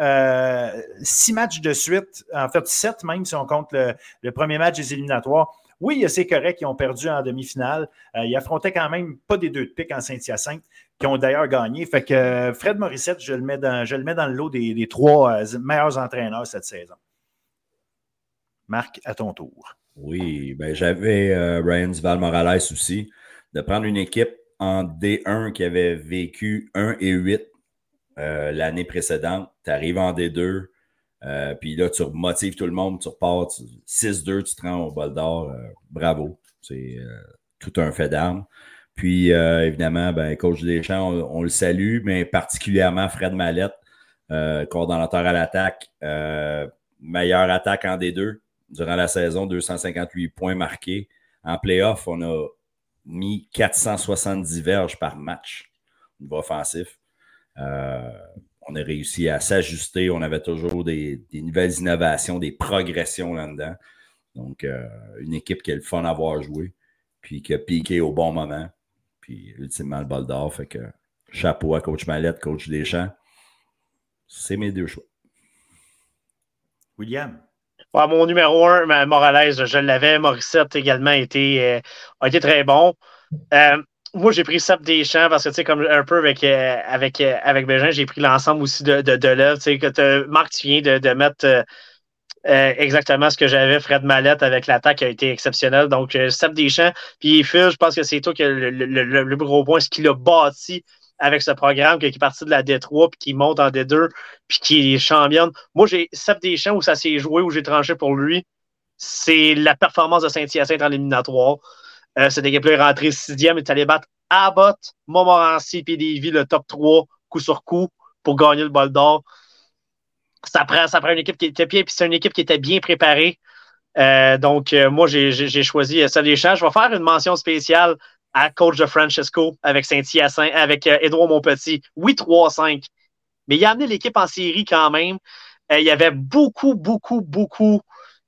six matchs de suite, en fait sept même si on compte le, premier match des éliminatoires. Oui, c'est correct qu'ils ont perdu en demi-finale. ils affrontaient quand même pas des deux de pique en Saint-Hyacinthe qui ont d'ailleurs gagné. Fait que euh, Fred Morissette, je le mets dans, je le mets dans le lot des, trois euh, meilleurs entraîneurs cette saison. Marc, à ton tour. Oui, ben j'avais euh, Ryan Duval Morales aussi, de prendre une équipe en D1 qui avait vécu 1 et 8 l'année précédente. Tu arrives en D2, puis là, tu motives tout le monde, tu repars 6-2, tu te rends au bol d'or. bravo. C'est tout un fait d'armes. Puis, euh, évidemment, ben, coach Deschamps, on, le salue, mais particulièrement Fred Mallette, euh, coordonnateur à l'attaque, euh, meilleure attaque en D2 durant la saison, 258 points marqués. En playoff, on a mis 470 verges par match au niveau offensif. on a réussi à s'ajuster. On avait toujours des, nouvelles innovations, des progressions là-dedans. Donc, une équipe qui est le fun à voir jouer, puis qui a piqué au bon moment puis ultimement le bol d'or. Fait que chapeau à coach Mallette, coach Deschamps. C'est mes deux choix. William? mon numéro un, Morales, je l'avais. Morissette également été, euh, a été très bon. Euh, moi, j'ai pris Seb Deschamps parce que, tu sais, comme un peu avec, euh, avec, avec Bégin, j'ai pris l'ensemble aussi de, de, de l'œuvre. Tu sais, que Marc, tu viens de, de mettre euh, exactement ce que j'avais. Fred Mallette avec l'attaque a été exceptionnel. Donc, euh, Seb Deschamps, puis Phil, je pense que c'est toi qui le, le, le, gros point, ce qu'il a bâti avec ce programme, qui est parti de la D3, puis qui monte en D2, puis qui est championne. Moi, j'ai Seb Deschamps où ça s'est joué, où j'ai tranché pour lui. C'est la performance de Saint-Hyacinthe en éliminatoire. Euh, cette équipe-là est rentrée sixième et est allé battre Abbott, Montmorency, puis le top 3, coup sur coup, pour gagner le bol d'or ça prend, une équipe qui était bien, puis c'est une équipe qui était bien préparée. Euh, donc, euh, moi, j'ai choisi ça des champs. Je vais faire une mention spéciale à coach de Francesco avec Saint-Hyacinthe, avec euh, Edouard Montpetit. Oui, 3-5. Mais il a amené l'équipe en série quand même. il y avait beaucoup, beaucoup, beaucoup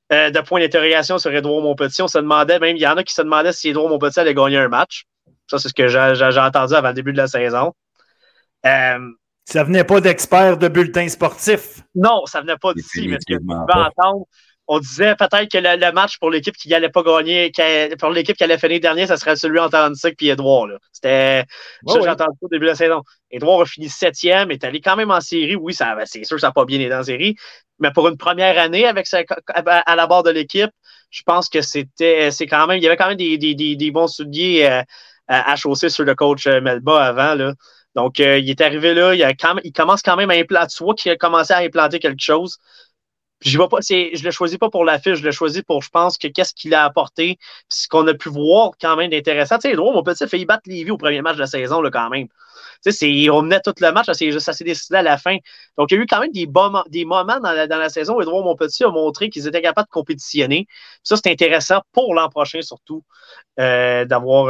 de points d'interrogation sur Edouard Montpetit. On se demandait, même, il y en a qui se demandaient si Edouard Montpetit allait gagner un match. Ça, c'est ce que j'ai entendu avant le début de la saison. Ça venait pas d'experts de bulletins sportifs. Non, ça venait pas d'ici, mais ce que tu entendre, on disait peut-être que le, match pour l'équipe qui n'allait pas gagner, pour l'équipe qui allait finir dernier, ça serait celui entre Antic et Edouard. C'était ça, j'ai entendu au début de la saison. Edouard a fini septième, est allé quand même en série. Oui, ça, c'est sûr que ça n'a pas bien été en série, mais pour une première année avec à la barre de l'équipe, je pense que c'était, c'est quand même, il y avait quand même des, des, des, bons souliers euh, à, chausser sur le coach euh, Melba avant. Là. Donc, euh, il est arrivé là, il, commence quand même à implanter, soit qu'il a commencé à implanter quelque chose. je ne le choisis pas pour la fiche, je le choisis pour, je pense, que qu'est-ce qu'il a apporté, ce qu'on a pu voir quand même d'intéressant. Tu sais, mon petit a failli battre Lévis au premier match de la saison, là, quand même. Tu sais, on menait tout le match, ça s'est décidé à la fin. Donc, il y a eu quand même des, des moments dans la, saison où Edouard Monpetit a montré qu'ils étaient capables de compétitionner. Ça, c'est intéressant pour l'an prochain, surtout, euh, d'avoir,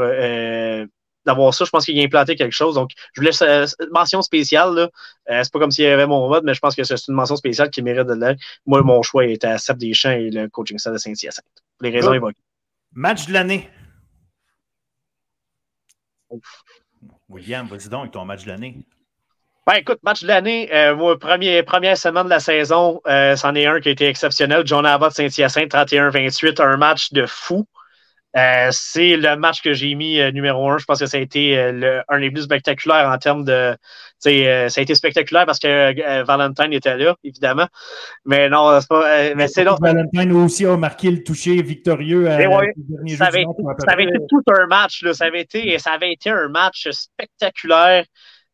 euh, d'avoir ça, je pense qu'il a implanté quelque chose. Donc, je vous laisse euh, mention spéciale. Là. Euh, c'est pas comme s'il y avait mon vote, mais je pense que c'est une mention spéciale qui mérite de l'être. Moi, mon choix était à Seb Deschamps et le coaching staff de Saint-Hyacinthe. Pour les raisons évoquées. Match de l'année. William, vas-y donc avec ton match de l'année. Ben, écoute, match de l'année, euh, moi, première semaine de la saison, c'en est un qui a été exceptionnel. John Abbott Saint-Hyacinthe, 31-28, un match de fou. Euh, c'est le match que j'ai mis euh, numéro un. Je pense que ça a été euh, un des plus spectaculaires en termes de. ça a été spectaculaire parce que Valentine était là, évidemment. Mais non, c'est pas. mais c'est Valentine aussi a marqué le toucher victorieux à ouais, ça, avait, ça avait été tout un match. Là. Ça, avait été, ça avait été un match spectaculaire.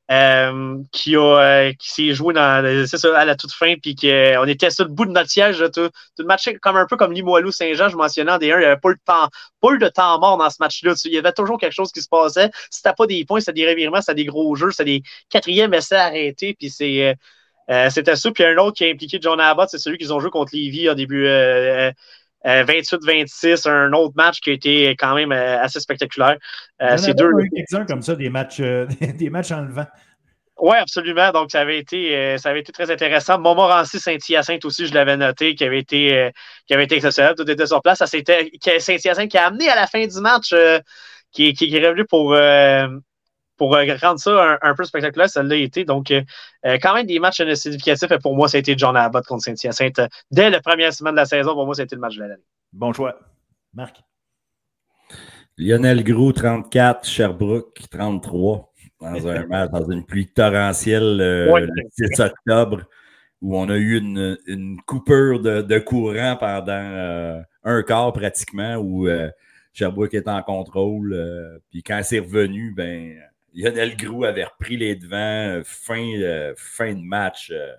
Euh, qui a euh, qui s'est joué dans ça, à la toute fin, puis qu'on était sur le bout de notre siège, tout, tout, le match comme un peu comme Limoilou Saint-Jean, je mentionnais en D1, il n'y avait pas le temps, pas eu de temps mort dans ce match-là. Il y avait toujours quelque chose qui se passait. C'était pas des points, c'était des revirements, c'était des gros jeux, c'était des quatrièmes essais arrêtés, puis c'est euh, c'était ça. Puis un autre qui a impliqué John Abbott, c'est celui qu'ils ont joué contre Lévis au début. 28-26, un autre match qui a été quand même euh, assez spectaculaire. Euh, c'est deux. quelques comme ça, des matchs, euh, des matchs en levant. Oui, absolument. Donc, ça avait été, ça avait été très intéressant. Montmorency, Saint-Hyacinthe aussi, je l'avais noté, qui avait été, qui avait été exceptionnel. Tout était sur place. Ça c'était Saint-Hyacinthe qui a amené à la fin du match, qui, qui, est revenu pour, pour rendre ça un, peu spectaculaire, ça l'a été. Donc, euh, euh, quand même des matchs significatifs. Et pour moi, ça a été John Abbott contre Saint-Hyacinthe. Dès la première semaine de la saison, pour moi, ça a été le match de l'année. Bon choix. Marc? Lionel Gros, 34, Sherbrooke, 33, dans un match, dans une pluie torrentielle euh, le 6 octobre, où on a eu une, une coupure de, courant pendant un quart pratiquement, où Sherbrooke était en contrôle. puis quand c'est revenu, ben Lionel Grou avait repris les devants, euh, fin, euh, fin de match euh,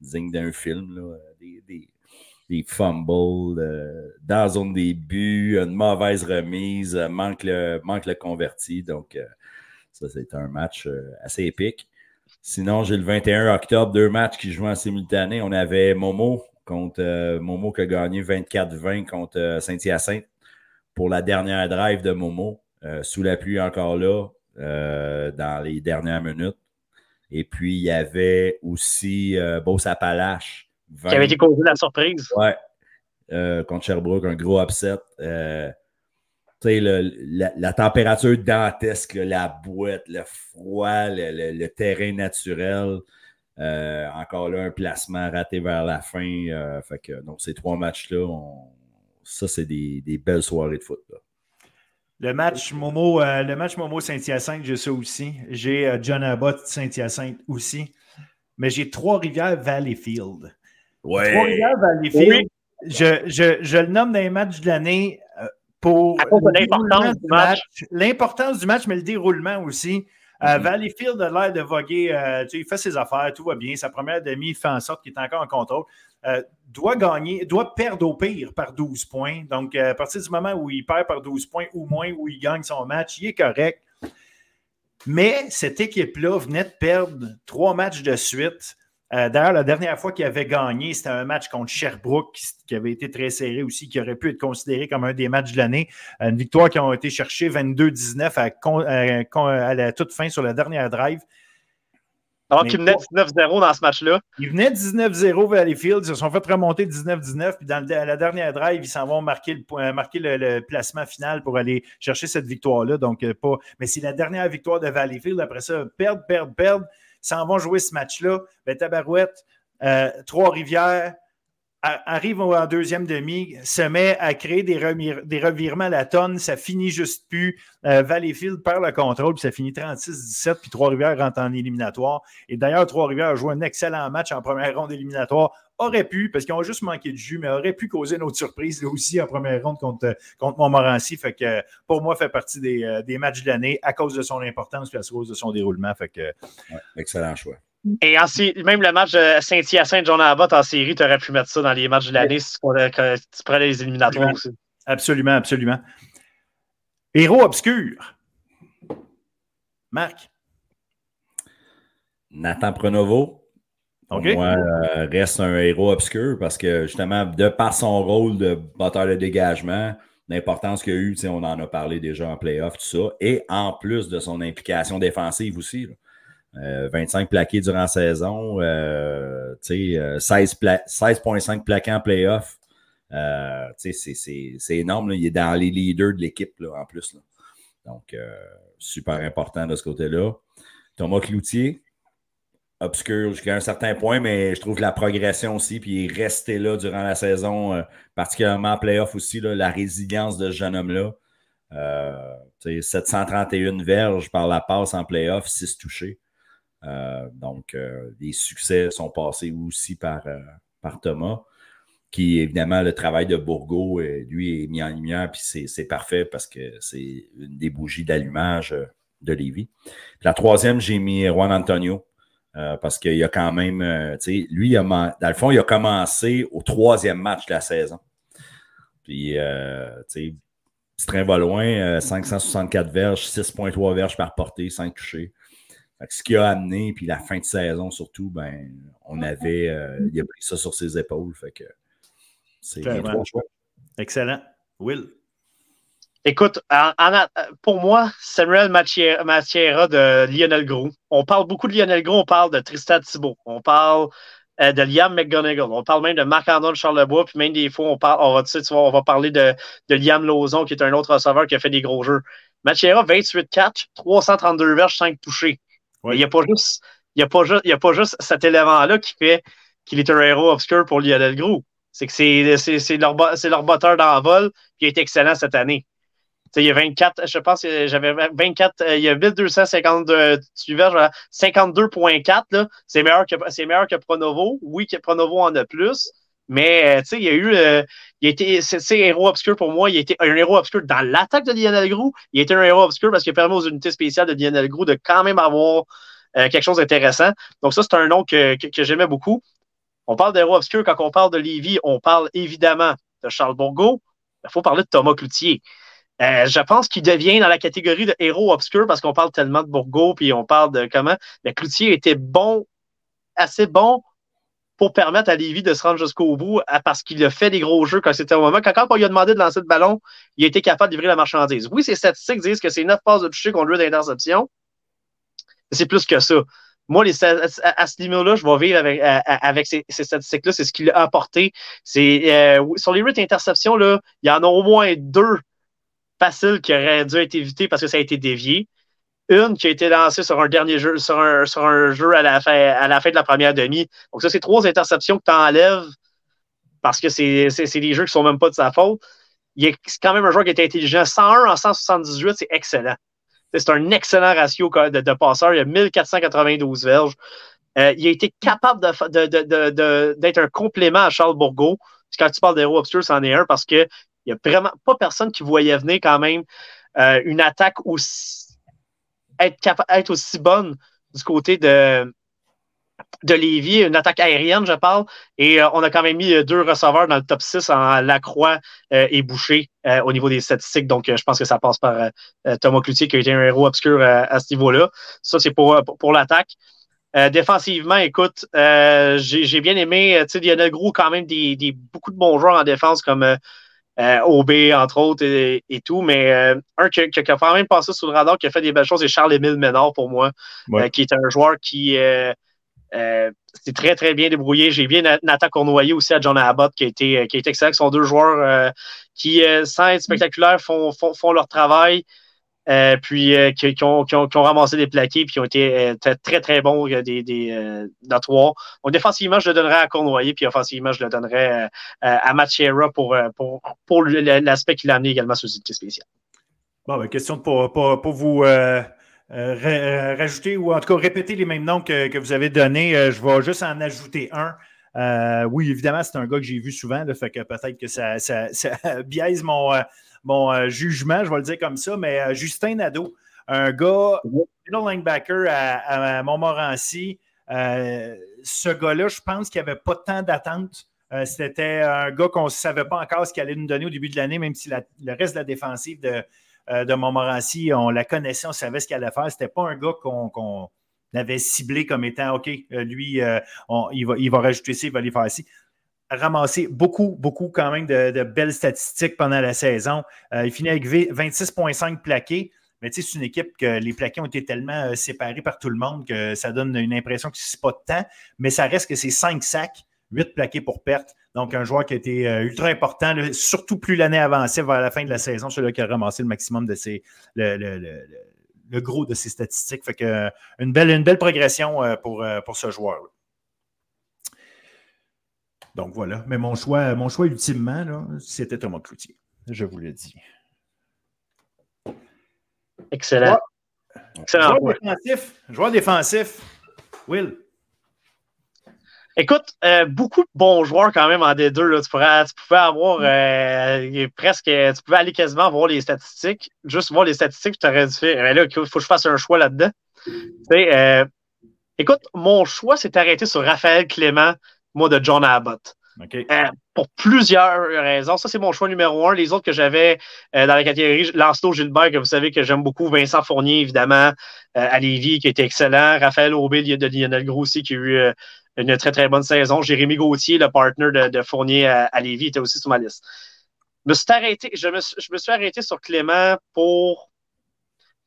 digne d'un film. des, fumbles, dans la zone des buts, une mauvaise remise, manque, le, manque le converti. Donc, ça, c'est un match assez épique. Sinon, j'ai le 21 octobre, deux matchs qui jouent en simultané. On avait Momo contre Momo qui a gagné 24-20 contre Saint-Hyacinthe pour la dernière drive de Momo. sous la pluie encore là. Euh, dans les dernières minutes. Et puis, il y avait aussi euh, Beauce-Appalaches. Qui avait été causé la surprise. Ouais. Euh, contre Sherbrooke, un gros upset. Euh, le, la, température dantesque, la boîte, le froid, le, terrain naturel. encore là, un placement raté vers la fin. fait que, donc, ces trois matchs-là, ça, c'est des, des, belles soirées de foot. Là. Le match Momo, euh, le match Momo Saint-Hyacinthe, j'ai ça aussi. J'ai euh, John Abbott Saint-Hyacinthe aussi. Mais j'ai Trois-Rivières Valleyfield. Ouais. Trois-Rivières Valleyfield, je, je, je, le nomme dans les matchs de l'année euh, pour l'importance du match. L'importance du match, mais le déroulement aussi. Mm-hmm. Valleyfield a l'air de voguer. il fait ses affaires, tout va bien. Sa première demi fait en sorte qu'il est encore en contrôle. Euh, doit gagner, doit perdre au pire par 12 points. Donc, euh, à partir du moment où il perd par 12 points ou moins, où il gagne son match, il est correct. Mais cette équipe-là venait de perdre trois matchs de suite. Euh, d'ailleurs, la dernière fois qu'il avait gagné, c'était un match contre Sherbrooke, qui avait été très serré aussi, qui aurait pu être considéré comme un des matchs de l'année. Une victoire qui a été cherchée 22-19 à, la toute fin sur la dernière drive. Alors qu'il venait 19-0 dans ce match-là. Il venait 19-0 Valleyfield. Ils se sont fait remonter 19-19. Puis dans la dernière drive, ils s'en vont marquer, le, marquer le, placement final pour aller chercher cette victoire-là. Donc, euh, pas. Mais c'est la dernière victoire de Valleyfield. Après ça, perdre, perdre, perdre. Ils s'en vont jouer ce match-là. Ben, Tabarouette, euh, Trois-Rivières, arrive en deuxième demi, se met à créer des, revirements à la tonne, ça finit juste plus. Euh, Valleyfield perd le contrôle, puis ça finit 36-17, puis Trois-Rivières rentre en éliminatoire. Et d'ailleurs, Trois-Rivières a joué un excellent match en première ronde éliminatoire. Aurait pu, parce qu'ils ont juste manqué de jus, mais aurait pu causer une autre surprise là aussi en première ronde contre, contre Montmorency. Fait que pour moi, fait partie des, euh, matchs de l'année à cause de son importance et à cause de son déroulement. Fait que, excellent choix. Et même le match de Saint-Hyacinthe, John Abbott en série, tu aurais pu mettre ça dans les matchs de l'année si tu prenais les éliminatoires aussi. Absolument, absolument. Héros obscur. Marc. Nathan Prenovo. Pour moi, euh, reste un héros obscur parce que justement, de par son rôle de batteur de dégagement, l'importance qu'il a eu, on en a parlé déjà en playoff, tout ça, et en plus de son implication défensive aussi. 25 euh, plaqués durant la saison, euh, 16,5 euh, plaqués en playoff. Euh, c'est énorme. Il est dans les leaders de l'équipe en plus. Donc, super important de ce côté-là. Thomas Cloutier, obscur jusqu'à un certain point, mais je trouve la progression aussi, puis il est resté là durant la saison, particulièrement en playoff aussi, la résilience de ce jeune homme-là. 731 verges par la passe en playoff, 6 touchés. Donc, les succès sont passés aussi par, par Thomas qui évidemment le travail de Bourgo, lui, est mis en lumière, puis c'est parfait parce que c'est une des bougies d'allumage de Lévis. la troisième, j'ai mis Juan Antonio. Euh, parce qu'il a quand même, euh, tu sais, lui, dans le fond, il a commencé au troisième match de la saison. Puis, euh, tu sais, Strin va loin, 564 verges, 6,3 verges par portée, 5 touchés. Ce qui a amené, puis la fin de saison surtout, ben, on avait, il a pris ça sur ses épaules. Fait que c'est trois choix. Excellent. Will? Écoute, pour moi, Samuel Machiera de Lionel Gros. On parle beaucoup de Lionel Gros, on parle de Tristan Thibault, on parle euh, de Liam McGonigal, on parle même de Marc-André Charlebois, puis même des fois, on, parle, on, va, tu on va parler de, de, Liam Lozon, qui est un autre receveur qui a fait des gros jeux. Machiera, 28 catch, 332 verges, 5 touchés. Il n'y a pas juste. Il a, pas il a pas juste cet élément-là qui fait qu'il est un héros obscur pour Lionel Gros. C'est que c'est leur, leur botteur d'envol, qui est excellent cette année il y a 24, je pense j'avais 24, euh, il y a 1252 suiveurs, 52.4, c'est meilleur, que, meilleur que Pronovo. Oui, que Pronovo en a plus, mais euh, il y a eu, euh, il a été, c'est héros obscur pour moi, il a été un héros obscur dans l'attaque de Lionel Grou, il a été un héros obscur parce qu'il permet aux unités spéciales de Lionel Grou de quand même avoir quelque chose d'intéressant. Donc ça, c'est un nom que, que, j'aimais beaucoup. On parle d'héros obscur quand on parle de Lévis, on parle évidemment de Charles Bourgault, il faut parler de Thomas Cloutier. Euh, je pense qu'il devient dans la catégorie de héros obscurs parce qu'on parle tellement de Bourgo puis on parle de comment. Mais Cloutier était bon, assez bon pour permettre à Lévy de se rendre jusqu'au bout parce qu'il a fait des gros jeux quand c'était au moment. Quand, quand on lui a demandé de lancer le ballon, il était capable de livrer la marchandise. Oui, ces statistiques disent que c'est 9 passes de toucher contre 2 d'interception. C'est plus que ça. Moi, à, ce niveau-là, je vais vivre avec, ces, statistiques-là. C'est ce qu'il a apporté. Euh, sur les 8 interceptions, là, il y en a au moins deux facile qui aurait dû être évité parce que ça a été dévié. Une qui a été lancée sur un dernier jeu, sur un, sur un jeu à la, fin, à la fin de la première demi. Donc, ça, c'est trois interceptions que tu enlèves parce que c'est des jeux qui ne sont même pas de sa faute. C'est quand même un joueur qui était intelligent. 101 en 178, c'est excellent. C'est un excellent ratio de, de passeurs. Il y a 1492 verges. Euh, il a été capable d'être de, de, un complément à Charles Bourgault. quand tu parles d'héros obscur, c'en est un parce que il n'y a vraiment pas personne qui voyait venir quand même euh, une attaque aussi être, aussi bonne du côté de, de une attaque aérienne, je parle. Et euh, on a quand même mis euh, deux receveurs dans le top 6 en Lacroix et Boucher au niveau des statistiques. Donc, je pense que ça passe par Thomas Cloutier qui a été un héros obscur à ce niveau-là. Ça, c'est pour, pour, l'attaque. défensivement, écoute, j'ai bien aimé, tu sais, Lionel Gros, quand même, des, beaucoup de bons joueurs en défense comme euh, OB, entre autres, et, tout. Mais euh, un qui, qui, a quand même passé sous le radar, qui a fait des belles choses, c'est Charles-Émile Ménard pour moi, euh, qui est un joueur qui s'est très, très bien débrouillé. J'ai bien Nathan Cournoyer aussi à John Abbott, qui a été, qui a été excellent. Ce sont deux joueurs qui, sans être spectaculaires, font, font, font leur travail. Euh, puis euh, qui, ont, qui, ont, qui, ont, ramassé des plaqués puis qui ont été euh, très, très bons des, des, Donc, défensivement, je le donnerais à Cournoyer, puis offensivement, je le donnerais à Machera pour, pour, pour l'aspect qu'il a amené également sur unité spéciale. Bon, ben, question pour, pour, pour vous rajouter ou en tout cas répéter les mêmes noms que, que vous avez donnés. je vais juste en ajouter un. oui, évidemment, c'est un gars que j'ai vu souvent, là, fait que peut-être que ça, ça, ça biaise mon, mon euh, jugement, je vais le dire comme ça, mais euh, Justin Nadeau, un gars, middle linebacker à, Montmorency, euh, ce gars-là, je pense qu'il n'y avait pas tant d'attente. C'était un gars qu'on ne savait pas encore ce qu'il allait nous donner au début de l'année, même si le reste de la défensive de, Montmorency, on la connaissait, on savait ce qu'il allait faire. Ce n'était pas un gars qu'on avait ciblé comme étant OK, lui, il, va, rajouter ça, il va aller faire ci ramassé beaucoup, beaucoup quand même de, belles statistiques pendant la saison. Euh, il finit avec 26,5 plaqués. Mais tu sais, c'est une équipe que les plaqués ont été tellement euh, séparés par tout le monde que ça donne une impression que c'est pas de temps. Mais ça reste que c'est 5 sacs, 8 plaqués pour perte. Donc, un joueur qui a été euh, ultra important, surtout plus l'année avançait vers la fin de la saison, celui qui a ramassé le maximum de ses. Le, gros de ses statistiques. Fait que une belle, une belle progression pour, pour ce joueur-là. Donc voilà. Mais mon choix, mon choix ultimement, c'était Thomas Cloutier. Je vous le dis. Excellent. Excellent. Joueur défensif. Joueur défensif. Will. Écoute, euh, beaucoup de bons joueurs quand même en D2. Là. Tu, pourrais, tu pouvais avoir euh, presque, tu pouvais aller quasiment voir les statistiques, juste voir les statistiques, tu aurais dû faire. Mais là, il faut que je fasse un choix là-dedans. Euh, écoute, mon choix s'est arrêté sur Raphaël Clément, moi de John Abbott. Euh, pour plusieurs raisons. Ça, c'est mon choix numéro un. Les autres que j'avais dans la catégorie, Lancelot Gilbert, que vous savez que j'aime beaucoup, Vincent Fournier, évidemment, à Lévis, qui était excellent, Raphaël Aubé de Lionel Gros aussi, qui a eu une très, très bonne saison. Jérémy Gauthier, le partner de, Fournier à, à, Lévis, était aussi sur ma liste. Je me suis arrêté, je me, je me suis arrêté sur Clément pour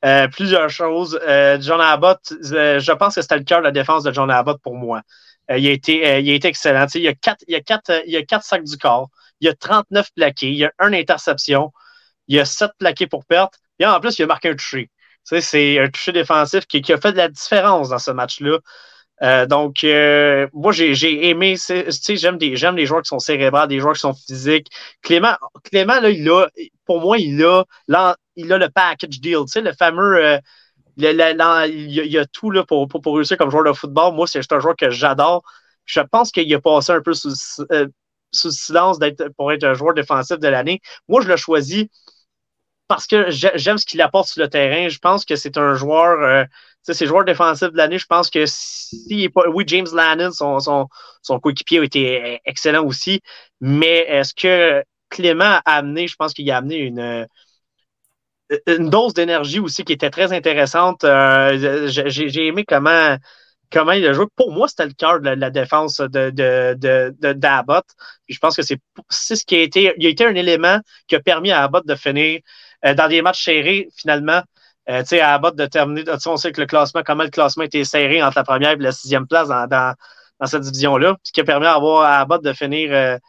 euh, plusieurs choses. Euh, John Abbott, euh, je pense que c'était le cœur de la défense de John Abbott pour moi. Il, a été, il a été excellent. il, a quatre, il, a quatre, y a quatre sacs du corps. Il a 39 plaqués. Il a une interception. Il a sept plaqués pour perte. Et en plus, il a marqué un touché. C'est un touché défensif qui, a fait de la différence dans ce match-là. Euh, donc, euh, moi, j'ai aimé, j'aime des, les joueurs qui sont cérébrales, des joueurs qui sont physiques. Clément, Clément là, il a, pour moi, il a, il a le package deal, tu sais, le fameux, euh, il, y a, tout là, pour, pour, réussir comme joueur de football. Moi, c'est un joueur que j'adore. Je pense qu'il a passé un peu sous, sous silence pour être un joueur défensif de l'année. Moi, je l'ai choisi parce que j'aime ce qu'il apporte sur le terrain. Je pense que c'est un joueur, euh, c'est joueur défensif de l'année. Je pense que est pas. Oui, James Lannon, son, coéquipier a été excellent aussi. Mais est-ce que Clément a amené, je pense qu'il a amené une, euh, une dose d'énergie aussi qui était très intéressante. Euh, j'ai aimé comment, comment il a joué. Pour moi, c'était le cœur de la, défense de, de, de, d'Abbott. Je pense que c'est ce qui a été. Il a été un élément qui a permis à Abbott de finir euh, dans des matchs serrés, finalement, euh, tu sais, à Abbott de terminer, on sait que le classement, comment le classement était serré entre la première et la sixième place dans, dans, cette division-là, ce qui a permis à, avoir, à Abbott de finir,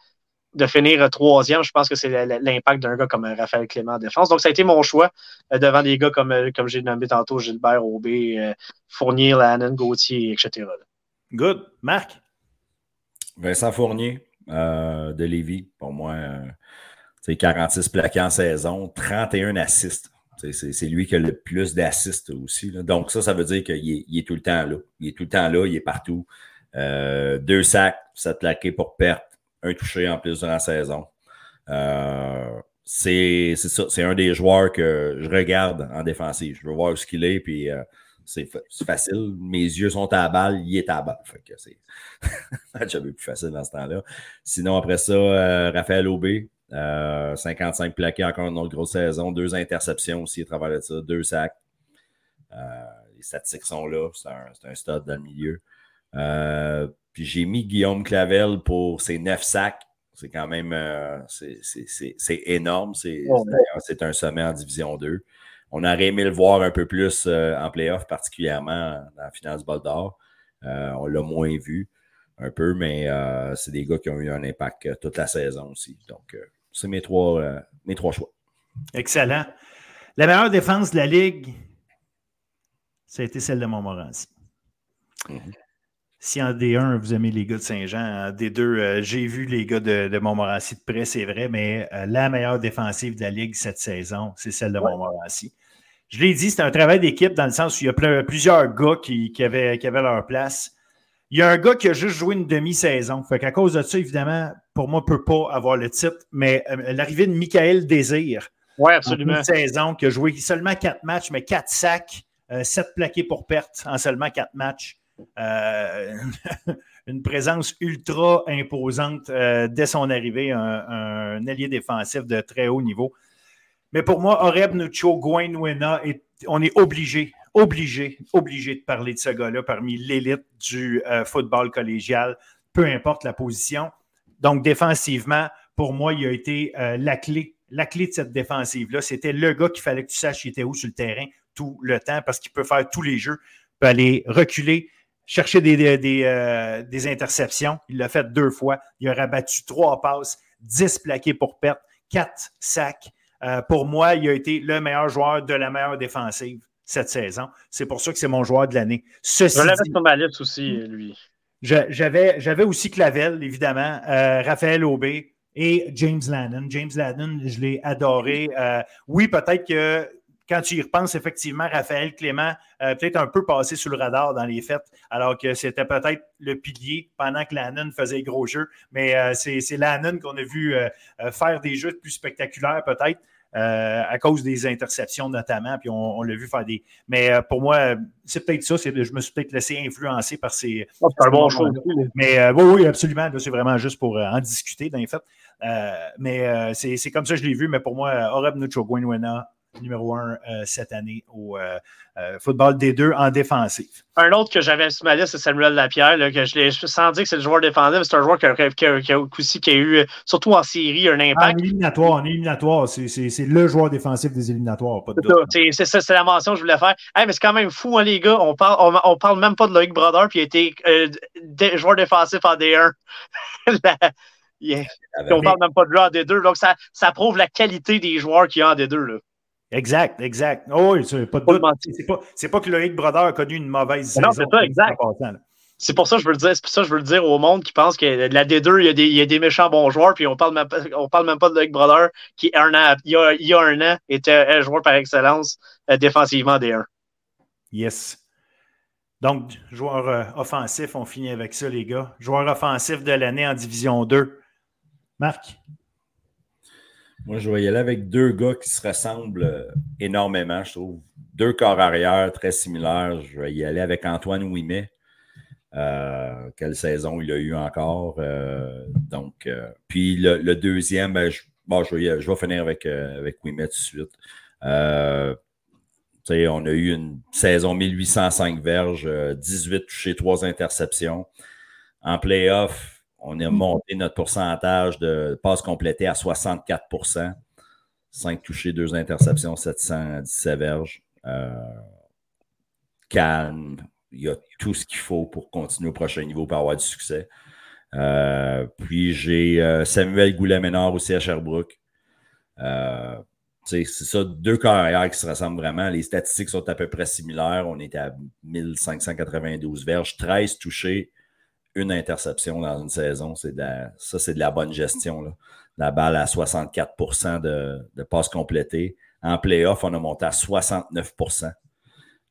de finir troisième. Je pense que c'est l'impact d'un gars comme Raphaël Clément en défense. Donc, ça a été mon choix devant des gars comme, comme j'ai nommé tantôt, Gilbert Aubé, Fournier, Lannon, Gauthier, etc. Good. Marc? Vincent Fournier de Lévis, pour moi, c'est 46 plaqués en saison, 31 assists. C'est lui qui a le plus d'assists aussi. Donc, ça, ça veut dire qu'il est, tout le temps là. Il est tout le temps là, il est partout. Euh, deux sacs, sept plaqués pour perte, un touché en plus durant la saison. Euh, c'est ça, c'est un des joueurs que je regarde en défensive. Je veux voir ce qu'il est, puis euh, c'est facile. Mes yeux sont à la balle, il est à la balle. Fait que c'est plus facile dans ce temps-là. Sinon, après ça, Raphaël Aubé, 55 euh, plaqués encore une autre grosse saison, deux interceptions aussi à travers de ça, deux sacs. Euh, les statistiques sont là, c'est un, un, stud dans le milieu. Euh, puis j'ai mis Guillaume Clavel pour ses neuf sacs. C'est quand même c'est énorme. C'est un sommet en Division 2. On aurait aimé le voir un peu plus en playoff, particulièrement dans la finale du Bol d'Or. on l'a moins vu un peu, mais c'est des gars qui ont eu un impact toute la saison aussi. Donc, c'est mes trois, euh, mes trois choix. Excellent. La meilleure défense de la Ligue, ça a été celle de Montmorency. Mhm. Si en D1, vous aimez les gars de Saint-Jean, en D2, euh, j'ai vu les gars de, Montmorency de près, c'est vrai, mais euh, la meilleure défensive de la Ligue cette saison, c'est celle de Montmorency. Je l'ai dit, c'est un travail d'équipe dans le sens où il y a plusieurs gars qui, avaient, qui avaient leur place. Il y a un gars qui a juste joué une demi-saison. Fait qu'à cause de ça, évidemment, pour moi, ne peut pas avoir le titre. Mais euh, l'arrivée de Michael Désir. Oui, absolument. Une saison qui a joué seulement quatre matchs, mais quatre sacs, sept plaqués pour perte en seulement quatre matchs. Euh, une présence ultra imposante dès son arrivée, un, allié défensif de très haut niveau. Mais pour moi, Oreb Nucho Gwenwena, on est obligé obligé, obligé de parler de ce gars-là parmi l'élite du euh, football collégial, peu importe la position. Donc, défensivement, pour moi, il a été euh, la clé. La clé de cette défensive-là, c'était le gars qu'il fallait que tu saches il était où sur le terrain tout le temps parce qu'il peut faire tous les jeux, peut aller reculer, chercher des, des, euh, des interceptions. Il l'a fait deux fois. Il a rabattu trois passes, dix plaqués pour perte, quatre sacs. pour moi, il a été le meilleur joueur de la meilleure défensive cette saison. C'est pour ça que c'est mon joueur de l'année. Je l'avais sur ma liste aussi, lui. J'avais, j'avais aussi Clavel, évidemment, euh, Raphaël Aubé et James Lannon. James Lannon, je l'ai adoré. Euh, oui, peut-être que quand tu y repenses, effectivement, Raphaël Clément peut-être un peu passé sous le radar dans les fêtes, alors que c'était peut-être le pilier pendant que Lannon faisait gros jeux. Mais c'est Lannon qu'on a vu faire des jeux plus spectaculaires, peut-être. Euh, à cause des interceptions notamment, puis on, l'a vu faire des. Mais euh, pour moi, c'est peut-être ça. Je me suis peut-être laissé influencer par ces. Ah, c'est un bon choix. Mais euh, oui, oui, absolument. C'est vraiment juste pour en discuter, dans les faits. mais c'est comme ça que je l'ai vu. Mais pour moi, Oreb Nucho numéro un euh, cette année au euh, euh, football des deux en défensif. Un autre que j'avais sur ma liste, c'est Samuel Lapierre, que je l'ai sans dire que c'est le joueur défensif, c'est un joueur qui a, aussi, qui a eu, surtout en série, un impact. En éliminatoire, en éliminatoire, c'est le joueur défensif des éliminatoires, pas de C'est ça, c'est la mention que je voulais faire. mais c'est quand même fou, hein, les gars, on parle, on, parle même pas de Loïc Brodeur, puis il a été joueur défensif en D1. On parle même pas de lui en D2, donc ça, ça prouve la qualité des joueurs qu'il y a en D2. Là. Exact, exact. Oh, oui, c'est pas de doute. C'est pas, pas, que Loïc Brodeur a connu une mauvaise saison. Non, c'est pas exact. C'est pour ça que je veux le dire. C'est pour ça que je veux le dire au monde qui pense que la D2, il y a des, il y a des méchants bons joueurs, puis on parle même pas, on parle même pas de Loïc Brodeur, qui un an, il, y a, il y a un an était un joueur par excellence euh, défensivement D1. Yes. Donc, joueur euh, offensif, on finit avec ça, les gars. Joueur offensif de l'année en Division 2. Marc? Moi, je vais y aller avec deux gars qui se ressemblent euh, énormément, je trouve. Deux corps arrière très similaires. Je vais y aller avec Antoine Ouimet. Euh, quelle saison il a eu encore. Euh, donc, puis le, deuxième, ben, je, je, vais, finir avec, avec Ouimet tout de suite. on a eu une saison 1805 verges, 18 touchés, 3 interceptions. En playoff, on a monté notre pourcentage de passes complétées à 64% 5 touchés, 2 interceptions, 717 verges. Euh, calme. Il y a tout ce qu'il faut pour continuer au prochain niveau pour avoir du succès. Euh, puis j'ai euh, Samuel Goulet-Ménard aussi à Sherbrooke. c'est ça, deux carrières qui se ressemblent vraiment. Les statistiques sont à peu près similaires. On est à 1592 verges, 13 touchés, une interception dans une saison. C'est ça, c'est de la bonne gestion. La balle à 64 de, de passes complétées. En playoff, on a monté à 69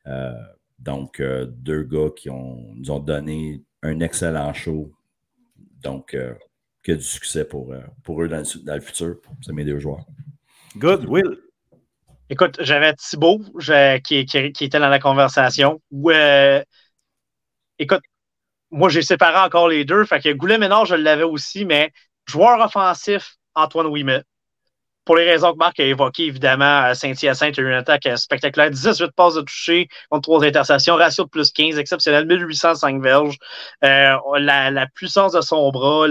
euh, Donc, euh, deux gars qui ont, nous ont donné un excellent show. Donc, euh, que du succès pour, pour eux dans le, futur. C'est mes deux joueurs. Good, Will. Écoute, j'avais Thibaut qui, qui, était dans la conversation. écoute, moi, j'ai séparé encore les deux. Fait que Goulet-Ménard, je l'avais aussi, mais joueur offensif, Antoine Ouimet. Pour les raisons que Marc a évoquées, évidemment, Saint-Hyacinthe a eu une attaque spectaculaire. 18 passes de toucher contre 3 interceptions, ratio de plus 15, exceptionnel, 1805 verges. Euh, la, puissance de son bras,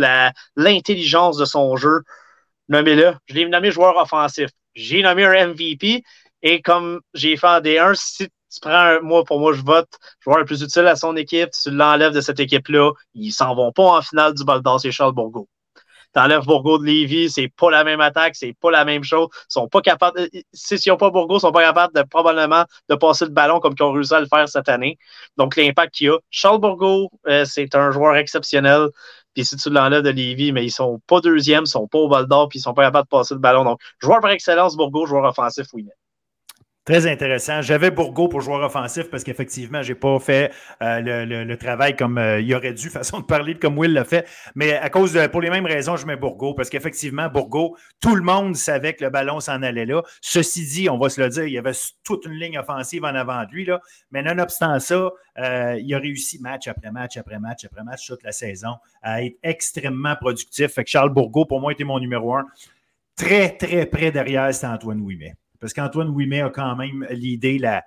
l'intelligence de son jeu. Nommez-le. Je l'ai nommé joueur offensif. J'ai nommé un MVP. Et comme j'ai fait en D1, si tu prends un, moi, pour moi, je vote joueur le plus utile à son équipe, tu l'enlèves de cette équipe-là, ils s'en vont pas en finale du bol d'or, c'est Charles Bourgault. T'enlèves Bourgault de Lévis, c'est pas la même attaque, c'est pas la même chose. Ils sont pas capables, si s'ils n'ont pas Bourgault, ils sont pas capables de probablement de passer le ballon comme ils ont réussi à le faire cette année. Donc, l'impact qu'il y a. Charles Bourgault, euh, c'est un joueur exceptionnel. Puis si tu l'enlèves de Lévis, mais ils sont pas deuxième, ils sont pas au bol d'or, puis ils sont pas capables de passer le ballon. Donc, joueur par excellence, Bourgault, joueur offensif, oui. Très intéressant. J'avais Bourgo pour joueur offensif parce qu'effectivement, je n'ai pas fait euh, le, travail comme euh, il aurait dû, façon de parler, comme Will l'a fait. Mais à cause de, pour les mêmes raisons, je mets Bourgo parce qu'effectivement, Bourgo, tout le monde savait que le ballon s'en allait là. Ceci dit, on va se le dire, il y avait toute une ligne offensive en avant de lui. Là. Mais nonobstant ça, euh, il a réussi match après match après match après match toute la saison à être extrêmement productif. Fait que Charles Bourgo, pour moi, était mon numéro un. Très, très près derrière, c'est Antoine Ouimet. Parce qu'Antoine Ouimet a quand même l'idée, la,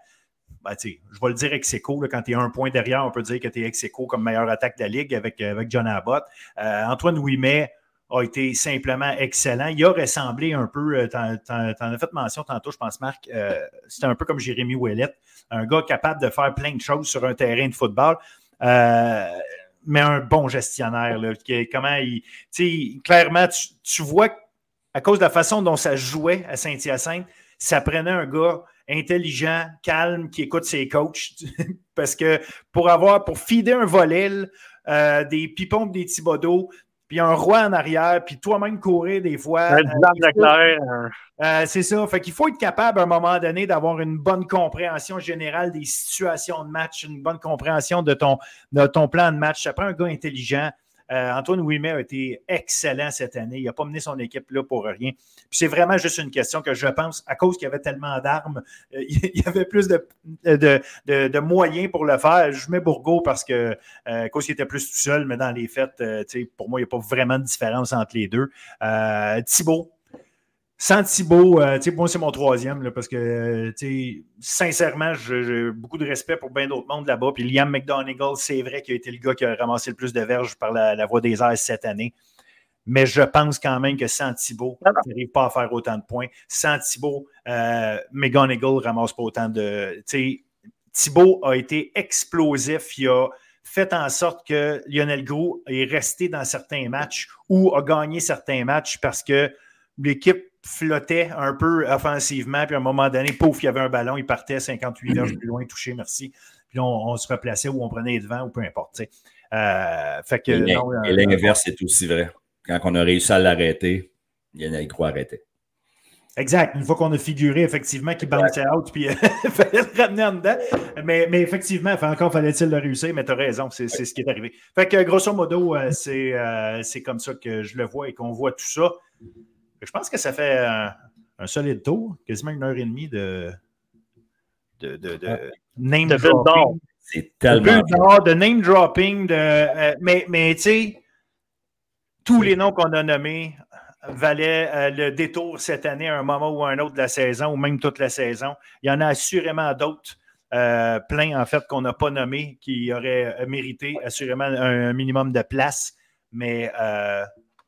ben, je vais le dire ex aequo, quand tu es un point derrière, on peut dire que tu es ex aequo comme meilleure attaque de la Ligue avec, avec John Abbott. Euh, Antoine Ouimet a été simplement excellent. Il a ressemblé un peu, euh, tu en, as fait mention tantôt, je pense, Marc, euh, c'était un peu comme Jérémy Ouellet, un gars capable de faire plein de choses sur un terrain de football. mais un bon gestionnaire, là, comment il, clairement, tu, tu vois à cause de la façon dont ça jouait à Saint-Hyacinthe, ça prenait un gars intelligent, calme, qui écoute ses coachs. parce que pour avoir, pour fider un volet, euh, des pipons des Thibodeau, puis un roi en arrière, puis toi-même courir des fois. Euh, euh, c'est ça. Fait qu'il faut être capable à un moment donné d'avoir une bonne compréhension générale des situations de match, une bonne compréhension de ton, de ton plan de match. Ça prend un gars intelligent. Euh, Antoine Ouimet a été excellent cette année. Il n'a pas mené son équipe là pour rien. Puis c'est vraiment juste une question que je pense, à cause qu'il y avait tellement d'armes, euh, il y avait plus de, de, moyens pour le faire. Je mets Bourgo parce que, euh, à cause qu'il était plus tout seul, mais dans les fêtes, pour moi, il n'y a pas vraiment de différence entre les deux. Thibault, sans Thibault, euh, moi, c'est mon troisième, là, parce que, euh, sincèrement, j'ai beaucoup de respect pour bien d'autres mondes là-bas. Puis Liam McDonagall, c'est vrai qu'il a été le gars qui a ramassé le plus de verges par la, voie des airs cette année. Mais je pense quand même que sans Thibault, il n'arrive pas à faire autant de points. Sans Thibault, euh, McGonagall ne ramasse pas autant de. Thibault a été explosif. Il a fait en sorte que Lionel Gros est resté dans certains matchs ou a gagné certains matchs parce que l'équipe flottait un peu offensivement, puis à un moment donné, pouf, il y avait un ballon, il partait 58 verges plus loin, touché, merci. Puis on, se replaçait ou on prenait les devants ou peu importe. Euh, fait que, et euh, l'inverse est aussi vrai. Quand on a réussi à l'arrêter, il y en a qui arrêter. Exact. Une fois qu'on a figuré, effectivement, qu'il bounce out, puis il fallait le ramener en dedans. Mais, mais effectivement, encore fallait-il le réussir, mais tu as raison, c'est ce qui est arrivé. Fait que, grosso modo, euh, c'est comme ça que je le vois et qu'on voit tout ça. Je pense que ça fait un, solide tour, quasiment une heure et demie de, de, de, de name dropping. C'est tellement. De, name dropping. De, euh, mais mais tu sais, tous les noms qu'on a nommés valaient euh, le détour cette année à un moment ou un autre de la saison, ou même toute la saison. Il y en a assurément d'autres. Euh, plein en fait qu'on n'a pas nommés qui auraient mérité assurément un, minimum de place, mais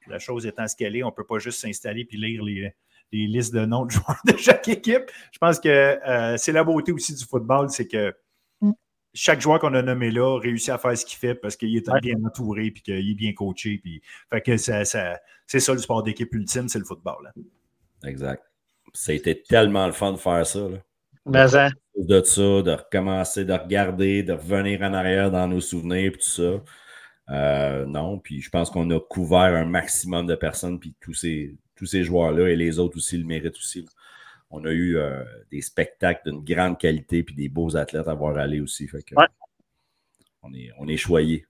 la chose étant ce qu'elle est, on ne peut pas juste s'installer et lire les, listes de noms de joueurs de chaque équipe. Je pense que euh, c'est la beauté aussi du football, c'est que chaque joueur qu'on a nommé là réussit à faire ce qu'il fait parce qu'il est bien entouré et qu'il est bien coaché. Puis, fait que c'est ça le sport d'équipe ultime, c'est le football. Hein. Exact. Ça a été tellement le fun de faire ça. Mais hein? De ça, de recommencer, de regarder, de revenir en arrière dans nos souvenirs, tout ça. Euh, non, puis je pense qu'on a couvert un maximum de personnes, puis tous ces, tous ces joueurs-là et les autres aussi le méritent aussi. On a eu euh, des spectacles d'une grande qualité, puis des beaux athlètes à voir aller aussi. Fait que, on, est, on est choyés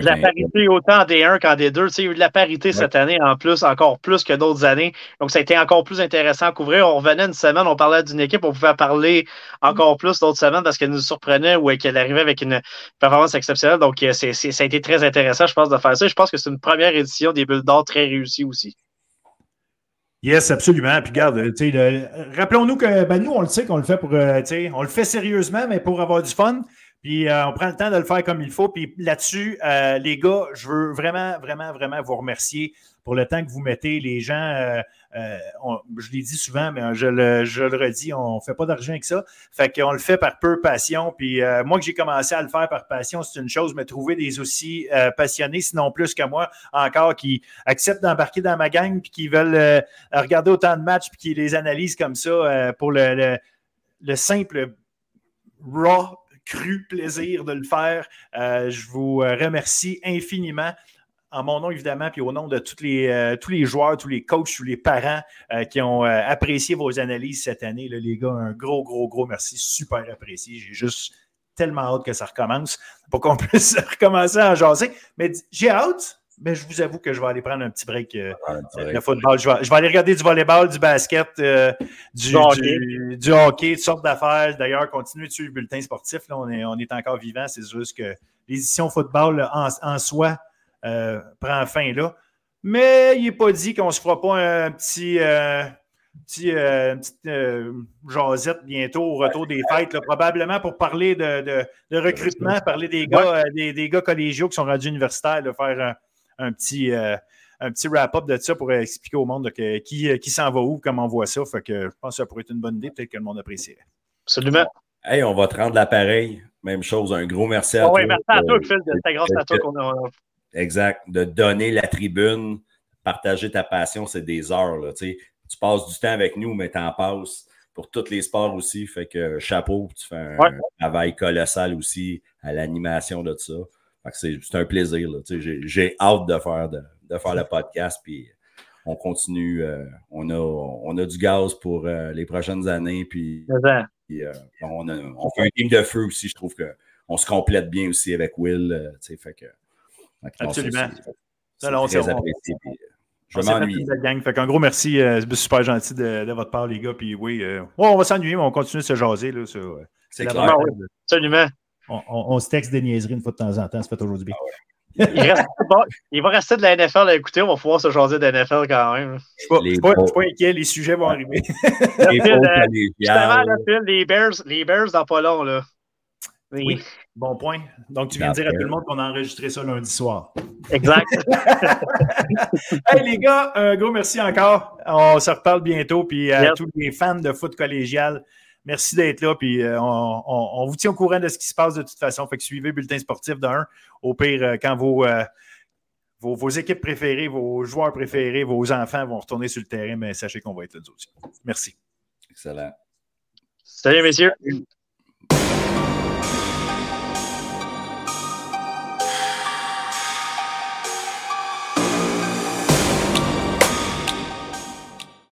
la parité autant en D1 qu'en D2. Il y a eu de la parité cette année en plus, encore plus que d'autres années. Donc, ça a été encore plus intéressant à couvrir. On revenait une semaine, on parlait d'une équipe, on pouvait parler encore plus d'autres semaines parce qu'elle nous surprenait ou qu'elle arrivait avec une performance exceptionnelle. Donc, euh, ça a été très intéressant, je pense, de faire ça. Je pense que c'est une première édition des Bulles d'or très réussie aussi. Yes, absolument. Puis garde, rappelons-nous que ben, nous, on le sait qu'on le fait pour, euh, on le fait sérieusement, mais pour avoir du fun. Puis euh, on prend le temps de le faire comme il faut. Puis là-dessus, euh, les gars, je veux vraiment, vraiment, vraiment vous remercier pour le temps que vous mettez. Les gens, euh, je l'ai dit souvent, mais je le, redis, on ne fait pas d'argent avec ça. Fait qu'on le fait par peu passion. Puis moi que j'ai commencé à le faire par passion, c'est une chose, mais trouver des aussi passionnés, sinon plus que moi, encore, qui acceptent d'embarquer dans ma gang, puis qui veulent regarder autant de matchs, puis qui les analysent comme ça pour le simple raw cru plaisir de le faire. Euh, je vous euh, remercie infiniment en mon nom, évidemment, puis au nom de les, euh, tous les joueurs, tous les coachs, tous les parents qui ont apprécié vos analyses cette année. les gars, un gros, gros, gros merci. Super apprécié. J'ai juste tellement hâte que ça recommence pour qu'on puisse recommencer à jaser. Mais j'ai hâte mais je vous avoue que je vais aller prendre un petit break euh, de football. Je vais, aller regarder du volleyball, du basket, euh, du, hockey. toutes sortes d'affaires. D'ailleurs, continuez de suivre le bulletin sportif. Là, on, est, on est encore vivant. C'est juste que l'édition football en, soi euh, prend fin là. Mais il n'est pas dit qu'on ne se fera pas un petit. petit, une petite jasette bientôt au retour des fêtes, probablement pour parler de, recrutement, parler des gars, des, des, gars collégiaux qui sont rendus universitaires, de faire un petit, euh, un petit wrap-up de ça pour expliquer au monde qui, euh, qui s'en va où, comment on voit ça. Fait que je pense que ça pourrait être une bonne idée, peut-être que le monde apprécierait. Absolument. Hey, on va te rendre l'appareil. Même chose, un gros merci à toi. Oui, merci à toi, Phil. C'est grâce à toi qu'on a. Exact. De donner la tribune, partager ta passion, c'est des heures. Là, tu passes du temps avec nous, mais tu en passes pour tous les sports aussi. Fait que chapeau, tu fais un travail colossal aussi à l'animation de ça. C'est un plaisir. J'ai hâte de faire, de, faire le podcast. Puis on continue. Euh, on, a, on a du gaz pour euh, les prochaines années. Puis, euh, on, fait un team de feu aussi. Je trouve qu'on se complète bien aussi avec Will. fait que, Absolument. très apprécié. je m'ennuie. Fait un gros merci. C'est super gentil de, votre part, les gars. Puis oui, on va s'ennuyer, mais on continue de se jaser. C'est clair. Absolument. On, se texte des niaiseries une fois de temps en temps. Ça fait aujourd'hui bien. il, va rester de la NFL à écouter. On va pouvoir se jaser de la NFL quand même. Je ne suis, pas inquiet. Les sujets vont arriver. les justement, les Bears, les Bears dans pas long. Là. Oui. Bon point. Donc, tu viens de dire à tout le monde qu'on a enregistré ça lundi soir. Exact. hey, les gars, un gros merci encore. On se reparle bientôt. Puis à tous les fans de foot collégial, Merci d'être là. Puis euh, on, vous tient au courant de ce qui se passe de toute façon. Fait que suivez Bulletin Sportif d'un. Au pire, euh, quand euh, vos, vos, équipes préférées, vos joueurs préférés, vos enfants vont retourner sur le terrain, mais sachez qu'on va être là aussi. Merci. Excellent. Salut, messieurs.